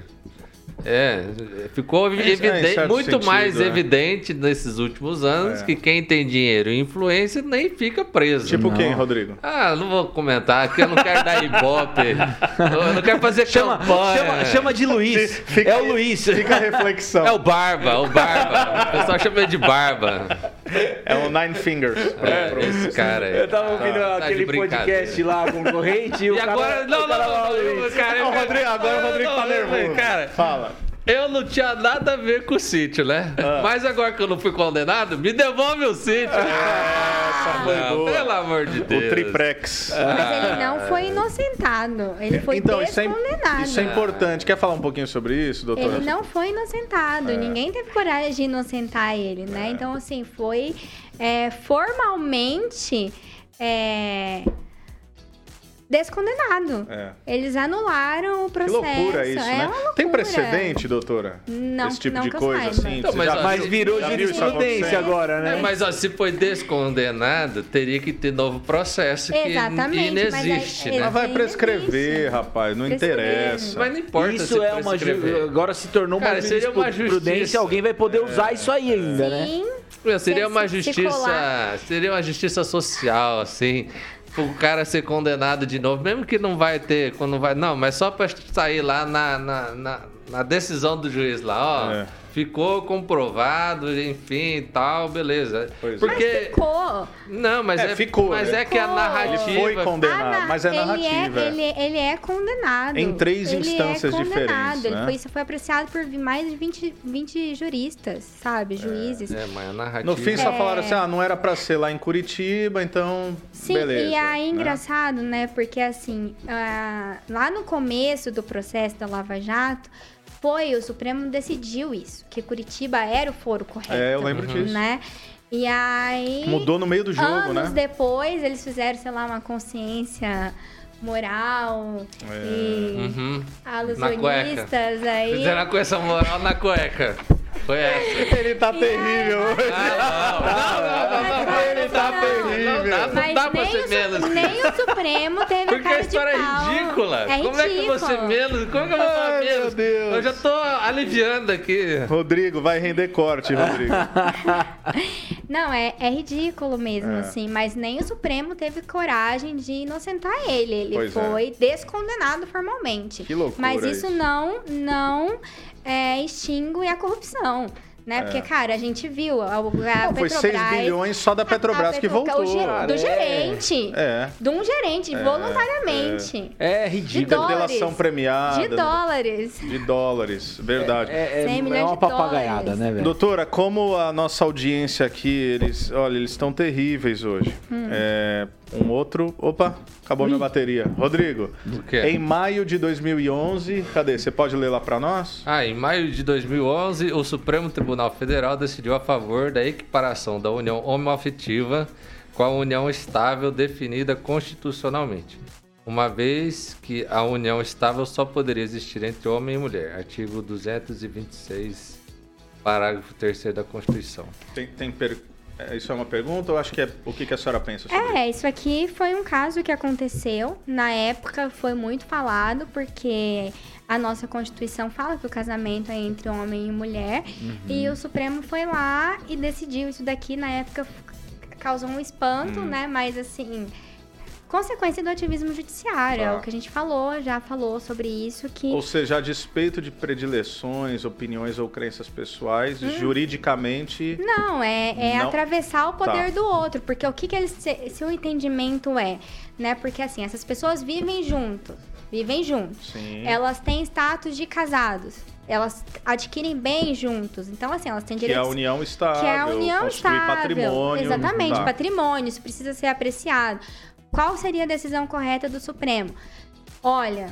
[SPEAKER 4] É, ficou
[SPEAKER 2] em
[SPEAKER 4] evidente,
[SPEAKER 2] certo
[SPEAKER 4] muito
[SPEAKER 2] sentido,
[SPEAKER 4] mais
[SPEAKER 2] é.
[SPEAKER 4] evidente nesses últimos anos
[SPEAKER 2] É.
[SPEAKER 4] que quem tem dinheiro e influência nem fica preso.
[SPEAKER 2] Tipo
[SPEAKER 1] Não.
[SPEAKER 2] quem, Rodrigo?
[SPEAKER 4] Ah, não vou comentar, aqui eu não quero dar ibope. Eu não quero fazer
[SPEAKER 1] Chama,
[SPEAKER 4] campanha.
[SPEAKER 1] chama, chama de Luiz.
[SPEAKER 2] Fica-
[SPEAKER 1] é o Luiz.
[SPEAKER 2] Fica a reflexão.
[SPEAKER 4] É o Barba, o Barba. O pessoal chama ele de Barba.
[SPEAKER 2] É o Nine Fingers.
[SPEAKER 4] É, esse cara aí.
[SPEAKER 1] Eu tava ouvindo
[SPEAKER 4] Tá
[SPEAKER 1] aquele
[SPEAKER 4] brincadeira.
[SPEAKER 1] podcast lá concorrente e,
[SPEAKER 4] E
[SPEAKER 1] o cara,
[SPEAKER 4] agora, não,
[SPEAKER 1] o cara
[SPEAKER 4] não,
[SPEAKER 1] fala
[SPEAKER 4] não, não, cara,
[SPEAKER 2] Não, o Rodrigo, agora o Rodrigo tá
[SPEAKER 4] não,
[SPEAKER 2] nervoso.
[SPEAKER 4] Cara,
[SPEAKER 2] Fala.
[SPEAKER 4] Eu não tinha nada a ver com o sítio, né? Mas agora que eu não fui condenado, me devolve o sítio.
[SPEAKER 2] Essa foi
[SPEAKER 4] Não,
[SPEAKER 2] boa.
[SPEAKER 4] pelo amor de Deus.
[SPEAKER 2] O Triprex.
[SPEAKER 3] Mas ele não foi inocentado. Ele foi
[SPEAKER 2] então, isso é,
[SPEAKER 3] descondenado.
[SPEAKER 2] isso é importante. Quer falar um pouquinho sobre isso, doutora?
[SPEAKER 3] Ele não foi inocentado.
[SPEAKER 2] É.
[SPEAKER 3] Ninguém teve coragem de inocentar ele, né? Então, assim, foi é, formalmente é, descondenado.
[SPEAKER 2] É.
[SPEAKER 3] Eles anularam o
[SPEAKER 2] Que
[SPEAKER 3] processo.
[SPEAKER 2] loucura isso,
[SPEAKER 3] é
[SPEAKER 2] né?
[SPEAKER 3] loucura.
[SPEAKER 2] Tem precedente, doutora?
[SPEAKER 3] Não,
[SPEAKER 2] Esse tipo
[SPEAKER 3] não
[SPEAKER 2] de
[SPEAKER 3] que
[SPEAKER 2] coisa,
[SPEAKER 3] saiba.
[SPEAKER 2] assim?
[SPEAKER 4] Então, mas,
[SPEAKER 2] já-
[SPEAKER 4] ó,
[SPEAKER 1] Mas virou
[SPEAKER 2] isso
[SPEAKER 1] jurisprudência agora,
[SPEAKER 4] É,
[SPEAKER 1] né?
[SPEAKER 4] mas ó, se foi descondenado, teria que ter novo processo que
[SPEAKER 3] Exatamente, mas aí-
[SPEAKER 4] inexiste, né?
[SPEAKER 2] Mas vai prescrever,
[SPEAKER 3] existe.
[SPEAKER 2] rapaz. Não
[SPEAKER 3] Prescreve.
[SPEAKER 2] interessa.
[SPEAKER 4] Mas não importa
[SPEAKER 1] Isso
[SPEAKER 4] se
[SPEAKER 1] é uma ju-
[SPEAKER 4] prescrever.
[SPEAKER 1] agora se tornou uma
[SPEAKER 4] Cara, seria uma
[SPEAKER 1] jurisprudência,
[SPEAKER 4] justiça.
[SPEAKER 1] alguém vai poder usar isso aí ainda, né?
[SPEAKER 3] Sim,
[SPEAKER 4] Seria
[SPEAKER 3] Se-
[SPEAKER 4] uma justiça. Seria uma justiça social, assim. O cara ser condenado de novo, mesmo que não vai ter, quando vai. Não, mas só pra sair lá na, na, na, na decisão do juiz lá, ó.
[SPEAKER 2] É.
[SPEAKER 4] Ficou comprovado, enfim e tal, beleza.
[SPEAKER 2] Pois é.
[SPEAKER 4] Porque.
[SPEAKER 3] ficou.
[SPEAKER 4] Não, mas
[SPEAKER 2] É,
[SPEAKER 4] é,
[SPEAKER 2] ficou,
[SPEAKER 4] Mas
[SPEAKER 2] né?
[SPEAKER 4] é que a narrativa.
[SPEAKER 2] Ele foi condenado,
[SPEAKER 3] Ah, na-
[SPEAKER 2] mas é
[SPEAKER 3] ele
[SPEAKER 2] narrativa.
[SPEAKER 3] É, ele, ele é condenado.
[SPEAKER 2] Em três
[SPEAKER 3] Ele
[SPEAKER 2] instâncias
[SPEAKER 3] é condenado.
[SPEAKER 2] diferentes,
[SPEAKER 3] Ele
[SPEAKER 2] né?
[SPEAKER 3] foi, isso foi apreciado por mais de 20, 20 juristas, sabe? Juízes.
[SPEAKER 4] É, mas a narrativa.
[SPEAKER 2] No fim só
[SPEAKER 3] É.
[SPEAKER 2] falaram assim, ah, não era pra ser lá em Curitiba, então
[SPEAKER 3] Sim,
[SPEAKER 2] beleza.
[SPEAKER 3] e aí é
[SPEAKER 2] né?
[SPEAKER 3] engraçado, né? Porque assim, ah, lá no começo do processo da Lava Jato, foi o Supremo decidiu isso, que Curitiba era o foro correto.
[SPEAKER 2] É, eu lembro disso.
[SPEAKER 3] Né? E aí.
[SPEAKER 2] Mudou no meio do jogo,
[SPEAKER 3] anos
[SPEAKER 2] né?
[SPEAKER 3] depois, eles fizeram, sei lá, uma consciência moral
[SPEAKER 2] É.
[SPEAKER 3] e
[SPEAKER 4] Uhum.
[SPEAKER 3] alusionistas aí.
[SPEAKER 4] Fizeram com essa moral na cueca. Foi essa.
[SPEAKER 2] Ele tá terrível hoje.
[SPEAKER 4] Ah, não, não, não, não, não.
[SPEAKER 2] Ele tá terrível.
[SPEAKER 4] Não dá, não
[SPEAKER 3] Mas
[SPEAKER 4] dá pra
[SPEAKER 3] nem,
[SPEAKER 4] ser
[SPEAKER 3] o,
[SPEAKER 4] menos.
[SPEAKER 3] Nem o Supremo teve
[SPEAKER 4] Porque
[SPEAKER 3] a cara
[SPEAKER 4] a história
[SPEAKER 3] de
[SPEAKER 4] é
[SPEAKER 3] pau.
[SPEAKER 4] ridícula.
[SPEAKER 3] É
[SPEAKER 4] Como é que você
[SPEAKER 3] ridículo.
[SPEAKER 4] menos? Como que eu vou falar
[SPEAKER 2] Ai, meu
[SPEAKER 4] menos?
[SPEAKER 2] Deus.
[SPEAKER 4] Eu já tô aliviando aqui.
[SPEAKER 2] Rodrigo, vai render corte, Rodrigo.
[SPEAKER 3] Não, é, é ridículo mesmo,
[SPEAKER 2] É.
[SPEAKER 3] assim. Mas nem o Supremo teve coragem de inocentar ele. Ele
[SPEAKER 2] Pois é.
[SPEAKER 3] foi descondenado formalmente.
[SPEAKER 2] Que loucura
[SPEAKER 3] Mas isso,
[SPEAKER 2] isso.
[SPEAKER 3] não, não é, extingue a corrupção. Né? Porque, cara, a gente viu a, a
[SPEAKER 2] Não, foi
[SPEAKER 3] Petrobras...
[SPEAKER 2] 6 bilhões só da Petrobras que voltou.
[SPEAKER 3] o ge-
[SPEAKER 1] Cara,
[SPEAKER 3] do
[SPEAKER 1] é.
[SPEAKER 3] gerente.
[SPEAKER 2] É.
[SPEAKER 3] De um gerente,
[SPEAKER 2] É,
[SPEAKER 3] voluntariamente.
[SPEAKER 1] É
[SPEAKER 3] De
[SPEAKER 1] ridículo.
[SPEAKER 3] dólares.
[SPEAKER 2] Delação premiada.
[SPEAKER 3] De dólares.
[SPEAKER 2] De dólares, verdade.
[SPEAKER 1] É, é,
[SPEAKER 3] 100
[SPEAKER 1] é uma
[SPEAKER 3] de
[SPEAKER 1] papagaiada,
[SPEAKER 3] dólares.
[SPEAKER 1] né, velho?
[SPEAKER 2] Doutora, como a nossa audiência aqui, eles, olha, eles estão terríveis hoje.
[SPEAKER 3] Hum.
[SPEAKER 2] É, um outro. Opa, acabou minha bateria. Rodrigo, em maio de 2011, cadê? Você pode ler lá pra nós?
[SPEAKER 4] Ah, em maio de 2011, o Supremo Tribunal Federal decidiu a favor da equiparação da união homoafetiva com a união estável definida constitucionalmente, uma vez que a união estável só poderia existir entre homem e mulher. Artigo 226, parágrafo 3 da Constituição.
[SPEAKER 2] Tem, tem per- Isso é uma pergunta ou acho que é o que, que a senhora pensa sobre isso?
[SPEAKER 3] É, isso aqui foi um caso que aconteceu. Na época foi muito falado, porque a nossa Constituição fala que o casamento é entre homem e mulher. E o Supremo foi lá e decidiu isso daqui. Na época causou um espanto, né? Mas assim. Consequência do ativismo judiciário, é
[SPEAKER 2] Tá.
[SPEAKER 3] o que a gente falou, já falou sobre isso, que
[SPEAKER 2] Ou seja, a despeito de predileções, opiniões ou crenças pessoais,
[SPEAKER 3] Hum.
[SPEAKER 2] juridicamente.
[SPEAKER 3] Não, é, é
[SPEAKER 2] Não.
[SPEAKER 3] atravessar o poder
[SPEAKER 2] Tá.
[SPEAKER 3] do outro. Porque o que, que eles. Se, se o entendimento é, né? Porque assim, essas pessoas vivem juntos. Vivem juntos.
[SPEAKER 2] Sim.
[SPEAKER 3] Elas têm status de casados. Elas adquirem bens juntos. Então, assim, elas têm
[SPEAKER 2] Que é a união estável,
[SPEAKER 3] que é a união estável.
[SPEAKER 2] patrimônio.
[SPEAKER 3] Exatamente,
[SPEAKER 2] tá.
[SPEAKER 3] patrimônio. Isso precisa ser apreciado. Qual seria a decisão correta do Supremo? Olha,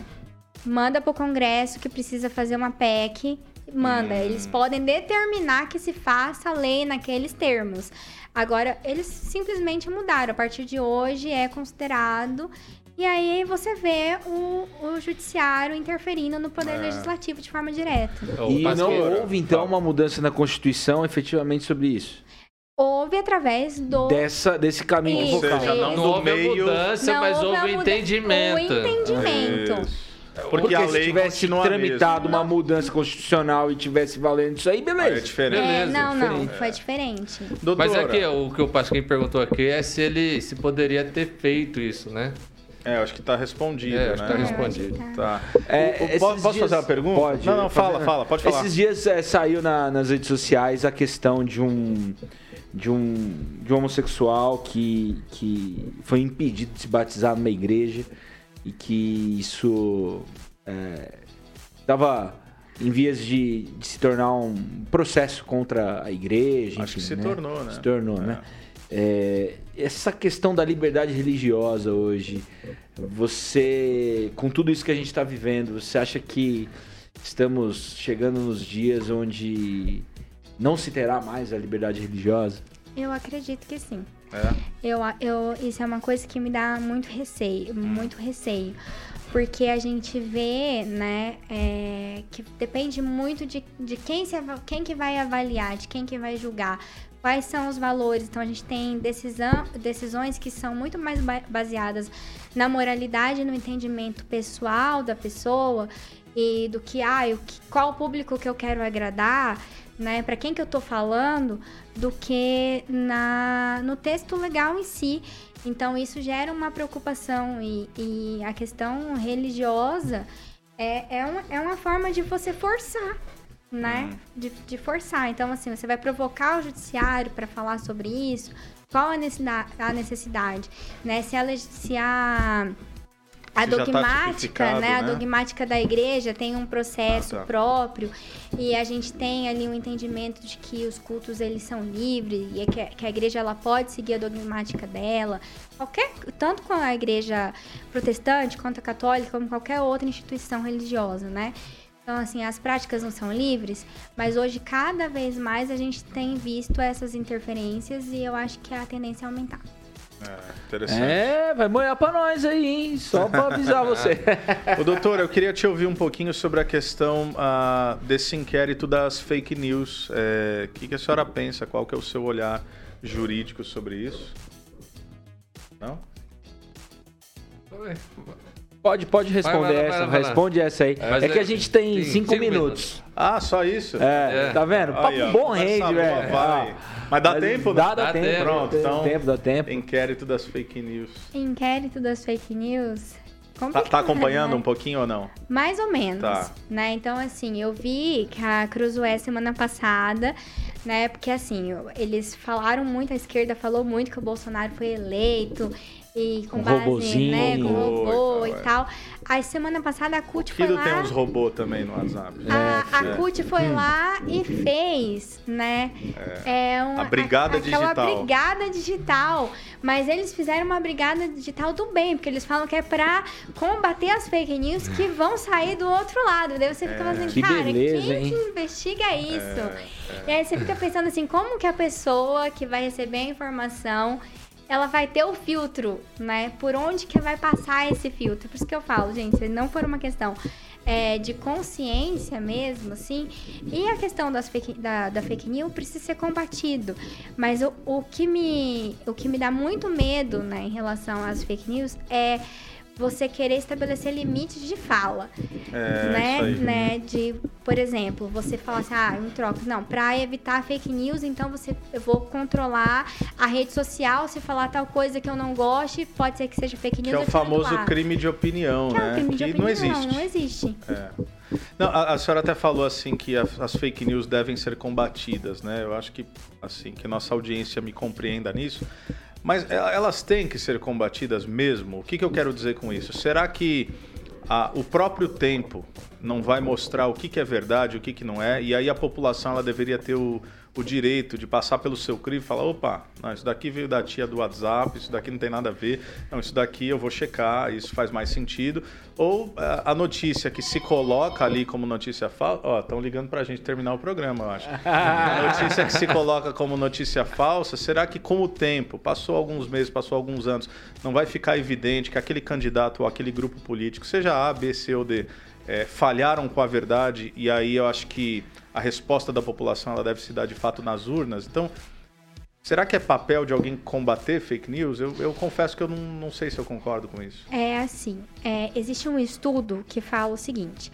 [SPEAKER 3] manda para o Congresso que precisa fazer uma PEC. Manda,
[SPEAKER 2] Hum.
[SPEAKER 3] eles podem determinar que se faça a lei naqueles termos. Agora, eles simplesmente mudaram. A partir de hoje é considerado. E aí você vê o, o judiciário interferindo no poder
[SPEAKER 2] É.
[SPEAKER 3] legislativo de forma direta.
[SPEAKER 1] E não
[SPEAKER 4] pastor-
[SPEAKER 1] houve, então, uma mudança na Constituição efetivamente sobre isso?
[SPEAKER 3] Houve através do.
[SPEAKER 1] Dessa, desse caminho
[SPEAKER 3] Isso,
[SPEAKER 2] Ou seja, não
[SPEAKER 4] houve
[SPEAKER 2] meio.
[SPEAKER 4] mudança,
[SPEAKER 3] Não
[SPEAKER 4] mas
[SPEAKER 3] houve
[SPEAKER 4] entendimento.
[SPEAKER 3] O entendimento.
[SPEAKER 2] Isso. Porque,
[SPEAKER 1] Porque
[SPEAKER 2] a
[SPEAKER 1] se
[SPEAKER 2] lei
[SPEAKER 1] tivesse
[SPEAKER 2] continua a
[SPEAKER 1] tramitado
[SPEAKER 2] mesma.
[SPEAKER 1] uma mudança constitucional e tivesse valendo isso aí,
[SPEAKER 2] Aí é
[SPEAKER 1] beleza.
[SPEAKER 2] diferente.
[SPEAKER 3] É,
[SPEAKER 4] Beleza,
[SPEAKER 3] não, não,
[SPEAKER 1] diferente.
[SPEAKER 3] foi diferente.
[SPEAKER 2] Doutora,
[SPEAKER 4] Mas é que o que o Pasquim perguntou aqui é se ele se poderia ter feito isso, né?
[SPEAKER 2] É, acho que tá respondido,
[SPEAKER 4] É, acho
[SPEAKER 2] né?
[SPEAKER 4] que tá
[SPEAKER 3] É,
[SPEAKER 4] respondido.
[SPEAKER 2] Tá.
[SPEAKER 1] É,
[SPEAKER 2] O- posso
[SPEAKER 1] dias-
[SPEAKER 2] fazer uma pergunta?
[SPEAKER 1] Pode.
[SPEAKER 2] Não, não, fala, fala, pode falar.
[SPEAKER 1] Esses dias é, saiu na- nas redes sociais a questão de um de um de um homossexual que, que foi impedido de se batizar numa igreja e que isso estava em vias de, de se tornar um processo contra a igreja.
[SPEAKER 2] Acho que
[SPEAKER 1] enfim,
[SPEAKER 2] se
[SPEAKER 1] né?
[SPEAKER 2] tornou, né?
[SPEAKER 1] Se tornou, né? É, essa questão da liberdade religiosa hoje, você, com tudo isso que a gente está vivendo, você acha que estamos chegando nos dias onde não se terá mais a liberdade religiosa?
[SPEAKER 3] Eu acredito que sim.
[SPEAKER 2] É.
[SPEAKER 3] Eu, eu, isso é uma coisa que me dá muito receio, muito receio. Porque a gente vê, né, é, que depende muito de, de quem, se, quem que vai avaliar, de quem que vai julgar, quais são os valores. Então a gente tem decisão, decisões que são muito mais ba- baseadas na moralidade, no entendimento pessoal da pessoa e do que, ah, o que qual o público que eu quero agradar, né, para quem que eu tô falando, do que na no texto legal em si. Então isso gera uma preocupação e, e a questão religiosa é, é, uma, é uma forma de você forçar, né? De, de forçar. Então, assim, você vai provocar o judiciário para falar sobre isso. Qual a necessidade, a necessidade né? Se a, se a, a
[SPEAKER 2] tá
[SPEAKER 3] dogmática,
[SPEAKER 2] tipificado,
[SPEAKER 3] né? A
[SPEAKER 2] né?
[SPEAKER 3] dogmática da igreja tem um processo
[SPEAKER 2] Ah, tá.
[SPEAKER 3] próprio e a gente tem ali um entendimento de que os cultos eles são livres e é que, a- que a igreja ela pode seguir a dogmática dela, qualquer tanto com a igreja protestante quanto a católica, como qualquer outra instituição religiosa, né? Então, assim, as práticas não são livres, mas hoje, cada vez mais, a gente tem visto essas interferências e eu acho que a tendência é aumentar.
[SPEAKER 2] É, interessante.
[SPEAKER 1] É, vai molhar pra nós aí, hein? Só pra avisar você.
[SPEAKER 2] Ô, doutor, eu queria te ouvir um pouquinho sobre a questão ah, desse inquérito das fake news. É, O que, que a senhora pensa? Qual que é o seu olhar jurídico sobre isso? Não?
[SPEAKER 1] Pode, pode responder
[SPEAKER 4] vai lá, vai
[SPEAKER 1] essa,
[SPEAKER 4] lá, vai lá.
[SPEAKER 1] responde essa aí.
[SPEAKER 4] Mas
[SPEAKER 1] é que
[SPEAKER 4] é-
[SPEAKER 1] a gente tem
[SPEAKER 4] tem
[SPEAKER 1] cinco,
[SPEAKER 4] cinco
[SPEAKER 1] minutos.
[SPEAKER 2] Ah, só isso?
[SPEAKER 1] É,
[SPEAKER 4] É.
[SPEAKER 1] tá vendo? Papo
[SPEAKER 2] Aí, ó,
[SPEAKER 1] bom
[SPEAKER 2] boa,
[SPEAKER 1] velho.
[SPEAKER 2] vai.
[SPEAKER 1] Ah,
[SPEAKER 2] Mas dá
[SPEAKER 1] mas
[SPEAKER 2] tempo?
[SPEAKER 1] Dá,
[SPEAKER 2] né?
[SPEAKER 1] dá,
[SPEAKER 4] Dá
[SPEAKER 1] tempo.
[SPEAKER 4] tempo.
[SPEAKER 2] Pronto,
[SPEAKER 1] dá
[SPEAKER 2] então-
[SPEAKER 1] tempo, dá tempo.
[SPEAKER 2] Inquérito das fake news.
[SPEAKER 3] Inquérito das fake news.
[SPEAKER 2] Tá, tá acompanhando
[SPEAKER 3] né?
[SPEAKER 2] um pouquinho ou não?
[SPEAKER 3] Mais ou menos,
[SPEAKER 2] Tá.
[SPEAKER 3] né? Então, assim, eu vi que a Cruzoé semana passada, né? Porque assim, eles falaram muito, a esquerda falou muito que o Bolsonaro foi eleito e com
[SPEAKER 1] Um
[SPEAKER 3] base,
[SPEAKER 1] robozinho,
[SPEAKER 3] né, com
[SPEAKER 2] robô
[SPEAKER 3] robô
[SPEAKER 2] e
[SPEAKER 3] e
[SPEAKER 2] tal,
[SPEAKER 3] tal. Aí semana passada a CUT foi lá.
[SPEAKER 2] tem uns robôs também no WhatsApp.
[SPEAKER 3] A, a
[SPEAKER 2] É.
[SPEAKER 3] CUT foi lá e fez, né? É. uma,
[SPEAKER 2] A brigada
[SPEAKER 3] aquela
[SPEAKER 2] digital.
[SPEAKER 3] brigada digital. Mas eles fizeram uma brigada digital do bem, porque eles falam que é pra combater as fake news que vão sair do outro lado. Daí você fica fazendo,
[SPEAKER 1] Que
[SPEAKER 3] cara,
[SPEAKER 1] beleza,
[SPEAKER 3] quem
[SPEAKER 1] hein?
[SPEAKER 3] que investiga isso? E aí você fica pensando assim, como que a pessoa que vai receber a informação ela vai ter o filtro, né? Por onde que vai passar esse filtro? Por isso que eu falo, gente, se não for uma questão é, de consciência mesmo, assim, e a questão das fake, da, da fake news precisa ser combatido. Mas o, o, que me, o que me dá muito medo, né, em relação às fake news é você querer estabelecer limites de fala,
[SPEAKER 2] É,
[SPEAKER 3] né? né? De, por exemplo, você falar assim, ah, em troca, não, para evitar fake news, então você eu vou controlar a rede social, se falar tal coisa que eu não goste, pode ser que seja fake news.
[SPEAKER 2] Que é o famoso crime de opinião,
[SPEAKER 3] Que é um
[SPEAKER 2] né?
[SPEAKER 3] crime de
[SPEAKER 2] que
[SPEAKER 3] opinião,
[SPEAKER 2] não existe.
[SPEAKER 3] Não existe.
[SPEAKER 2] É. Não, a, a senhora até falou assim que a- as fake news devem ser combatidas, né? Eu acho que assim que nossa audiência me compreenda nisso. Mas elas têm que ser combatidas mesmo? O que, que eu quero dizer com isso? Será que o próprio tempo não vai mostrar o que, que é verdade, o que, que não é? E aí a população ela deveria ter o, o direito de passar pelo seu crivo e falar: opa, não, isso daqui veio da tia do WhatsApp, isso daqui não tem nada a ver, não, isso daqui eu vou checar, isso faz mais sentido. Ou eh, a notícia que se coloca ali como notícia falsa. Ó, estão ligando pra gente terminar o programa, eu acho. A notícia que se coloca como notícia falsa, será que com o tempo, passou alguns meses, passou alguns anos, não vai ficar evidente que aquele candidato ou aquele grupo político, seja A, B, C ou D, eh, falharam com a verdade e aí eu acho que a resposta da população ela deve se dar de fato nas urnas. Então, será que é papel de alguém combater fake news? Eu, eu confesso que eu não, não sei se eu concordo com isso.
[SPEAKER 3] É assim, é, existe um estudo que fala o seguinte,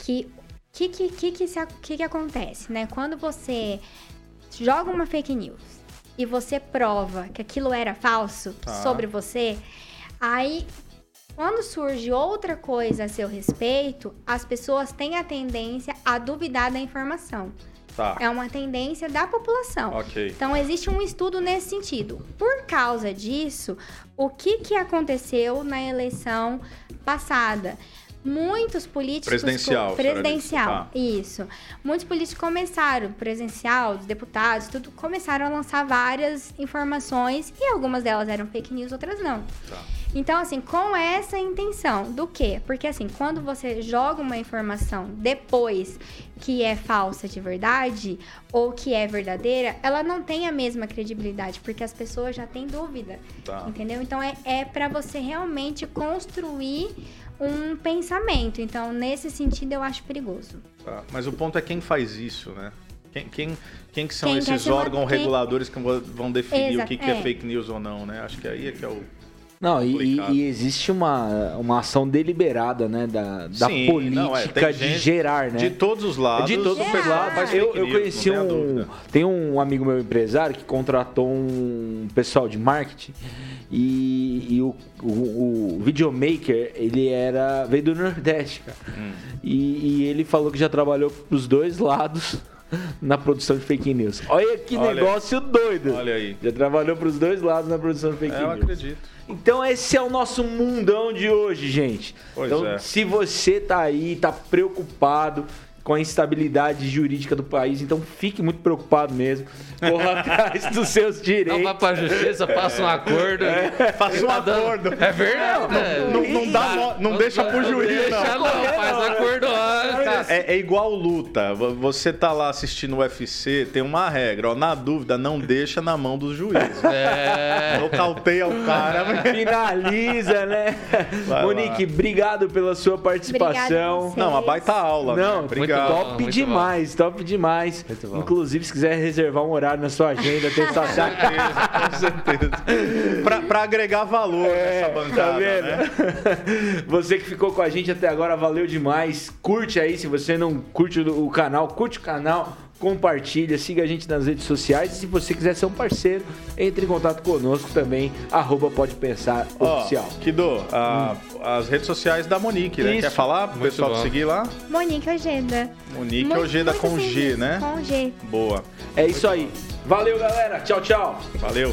[SPEAKER 3] que que que que que, se- que que acontece, né? Quando você joga uma fake news e você prova que aquilo era falso
[SPEAKER 2] Tá.
[SPEAKER 3] sobre você, aí quando surge outra coisa a seu respeito, as pessoas têm a tendência a duvidar da informação.
[SPEAKER 2] Tá.
[SPEAKER 3] É uma tendência da população.
[SPEAKER 2] Ok.
[SPEAKER 3] Então, existe um estudo nesse sentido. Por causa disso, o que, que aconteceu na eleição passada? Muitos políticos.
[SPEAKER 2] Presidencial,
[SPEAKER 3] Presidencial,
[SPEAKER 2] disse.
[SPEAKER 3] isso. Muitos políticos começaram, presencial, os deputados, tudo, começaram a lançar várias informações e algumas delas eram fake news, outras não.
[SPEAKER 2] Tá.
[SPEAKER 3] Então, assim, com essa intenção do quê? Porque, assim, quando você joga uma informação depois que é falsa de verdade ou que é verdadeira, ela não tem a mesma credibilidade, porque as pessoas já têm dúvida.
[SPEAKER 2] Tá.
[SPEAKER 3] Entendeu? Então, é, é para você realmente construir um pensamento. Então, nesse sentido, eu acho perigoso.
[SPEAKER 2] Tá, Mas o ponto é quem faz isso, né? Quem, quem, quem que são
[SPEAKER 3] Quem
[SPEAKER 2] esses órgãos
[SPEAKER 3] quem-
[SPEAKER 2] reguladores que vão- vão definir
[SPEAKER 3] Exa-
[SPEAKER 2] o que, que é.
[SPEAKER 3] é.
[SPEAKER 2] fake news ou não, né? Acho que aí é que é o...
[SPEAKER 1] Não, e, e existe uma, uma ação deliberada, né, da, da
[SPEAKER 2] Sim,
[SPEAKER 1] política
[SPEAKER 2] não, é,
[SPEAKER 1] de gerar, né?
[SPEAKER 2] De todos os lados.
[SPEAKER 1] De todos os lados. Eu, eu conheci um. Tem um amigo meu empresário que contratou um pessoal de marketing e, e o, o, o videomaker, ele era. veio do Nordeste, cara.
[SPEAKER 2] Hum.
[SPEAKER 1] E, e ele falou que já trabalhou pros dois lados na produção de fake news. Olha que
[SPEAKER 2] Olha.
[SPEAKER 1] negócio doido.
[SPEAKER 2] Olha aí.
[SPEAKER 1] Já trabalhou pros dois lados na produção de fake
[SPEAKER 2] É, eu
[SPEAKER 1] news.
[SPEAKER 2] acredito.
[SPEAKER 1] Então esse é o nosso mundão de hoje, gente.
[SPEAKER 2] Pois
[SPEAKER 1] então,
[SPEAKER 2] é.
[SPEAKER 1] se você tá aí, tá preocupado com a instabilidade jurídica do país, então fique muito preocupado mesmo. Corra atrás dos seus
[SPEAKER 4] Não
[SPEAKER 1] direitos.
[SPEAKER 4] vá pra justiça, faça um acordo.
[SPEAKER 2] Faça um
[SPEAKER 4] Tá dando-
[SPEAKER 2] acordo.
[SPEAKER 4] É verdade. né?
[SPEAKER 2] Não, não dá nó- não deixa pro juiz,
[SPEAKER 4] deixa,
[SPEAKER 2] não.
[SPEAKER 4] não. Faz acordo antes.
[SPEAKER 2] É, é igual luta. Você tá lá assistindo o UFC, tem uma regra. Ó, na dúvida, não deixa na mão dos juízes.
[SPEAKER 4] É.
[SPEAKER 2] Nocauteia o cara.
[SPEAKER 1] Finaliza, né?
[SPEAKER 2] Vai
[SPEAKER 1] Monique, obrigado pela sua participação.
[SPEAKER 3] A.
[SPEAKER 2] Não, uma baita aula.
[SPEAKER 1] Não,
[SPEAKER 2] né?
[SPEAKER 4] Bom.
[SPEAKER 1] top
[SPEAKER 4] muito
[SPEAKER 1] demais, top demais.
[SPEAKER 4] Muito bom.
[SPEAKER 1] Inclusive, se quiser reservar um horário na sua agenda, tem sua
[SPEAKER 2] certeza, com certeza. Pra, pra agregar valor nessa bancada,
[SPEAKER 1] tá vendo?
[SPEAKER 2] né?
[SPEAKER 1] Você que ficou com a gente até agora, valeu demais. Curte aí aí. Se você não curte o canal, curte o canal, compartilha, siga a gente nas redes sociais. E se você quiser ser um parceiro, entre em contato conosco também, arroba Pode Pensar
[SPEAKER 2] Ó,
[SPEAKER 1] Oficial.
[SPEAKER 2] Kido, a- as redes sociais da Monique, né?
[SPEAKER 1] Isso.
[SPEAKER 2] Quer falar pro pessoal te seguir lá?
[SPEAKER 3] Monique Ojeda.
[SPEAKER 2] Monique
[SPEAKER 3] Muito-
[SPEAKER 2] Ojeda
[SPEAKER 3] muito
[SPEAKER 2] com G, né?
[SPEAKER 3] Com G.
[SPEAKER 2] Boa.
[SPEAKER 1] É isso aí. Valeu, galera. Tchau, tchau.
[SPEAKER 2] Valeu.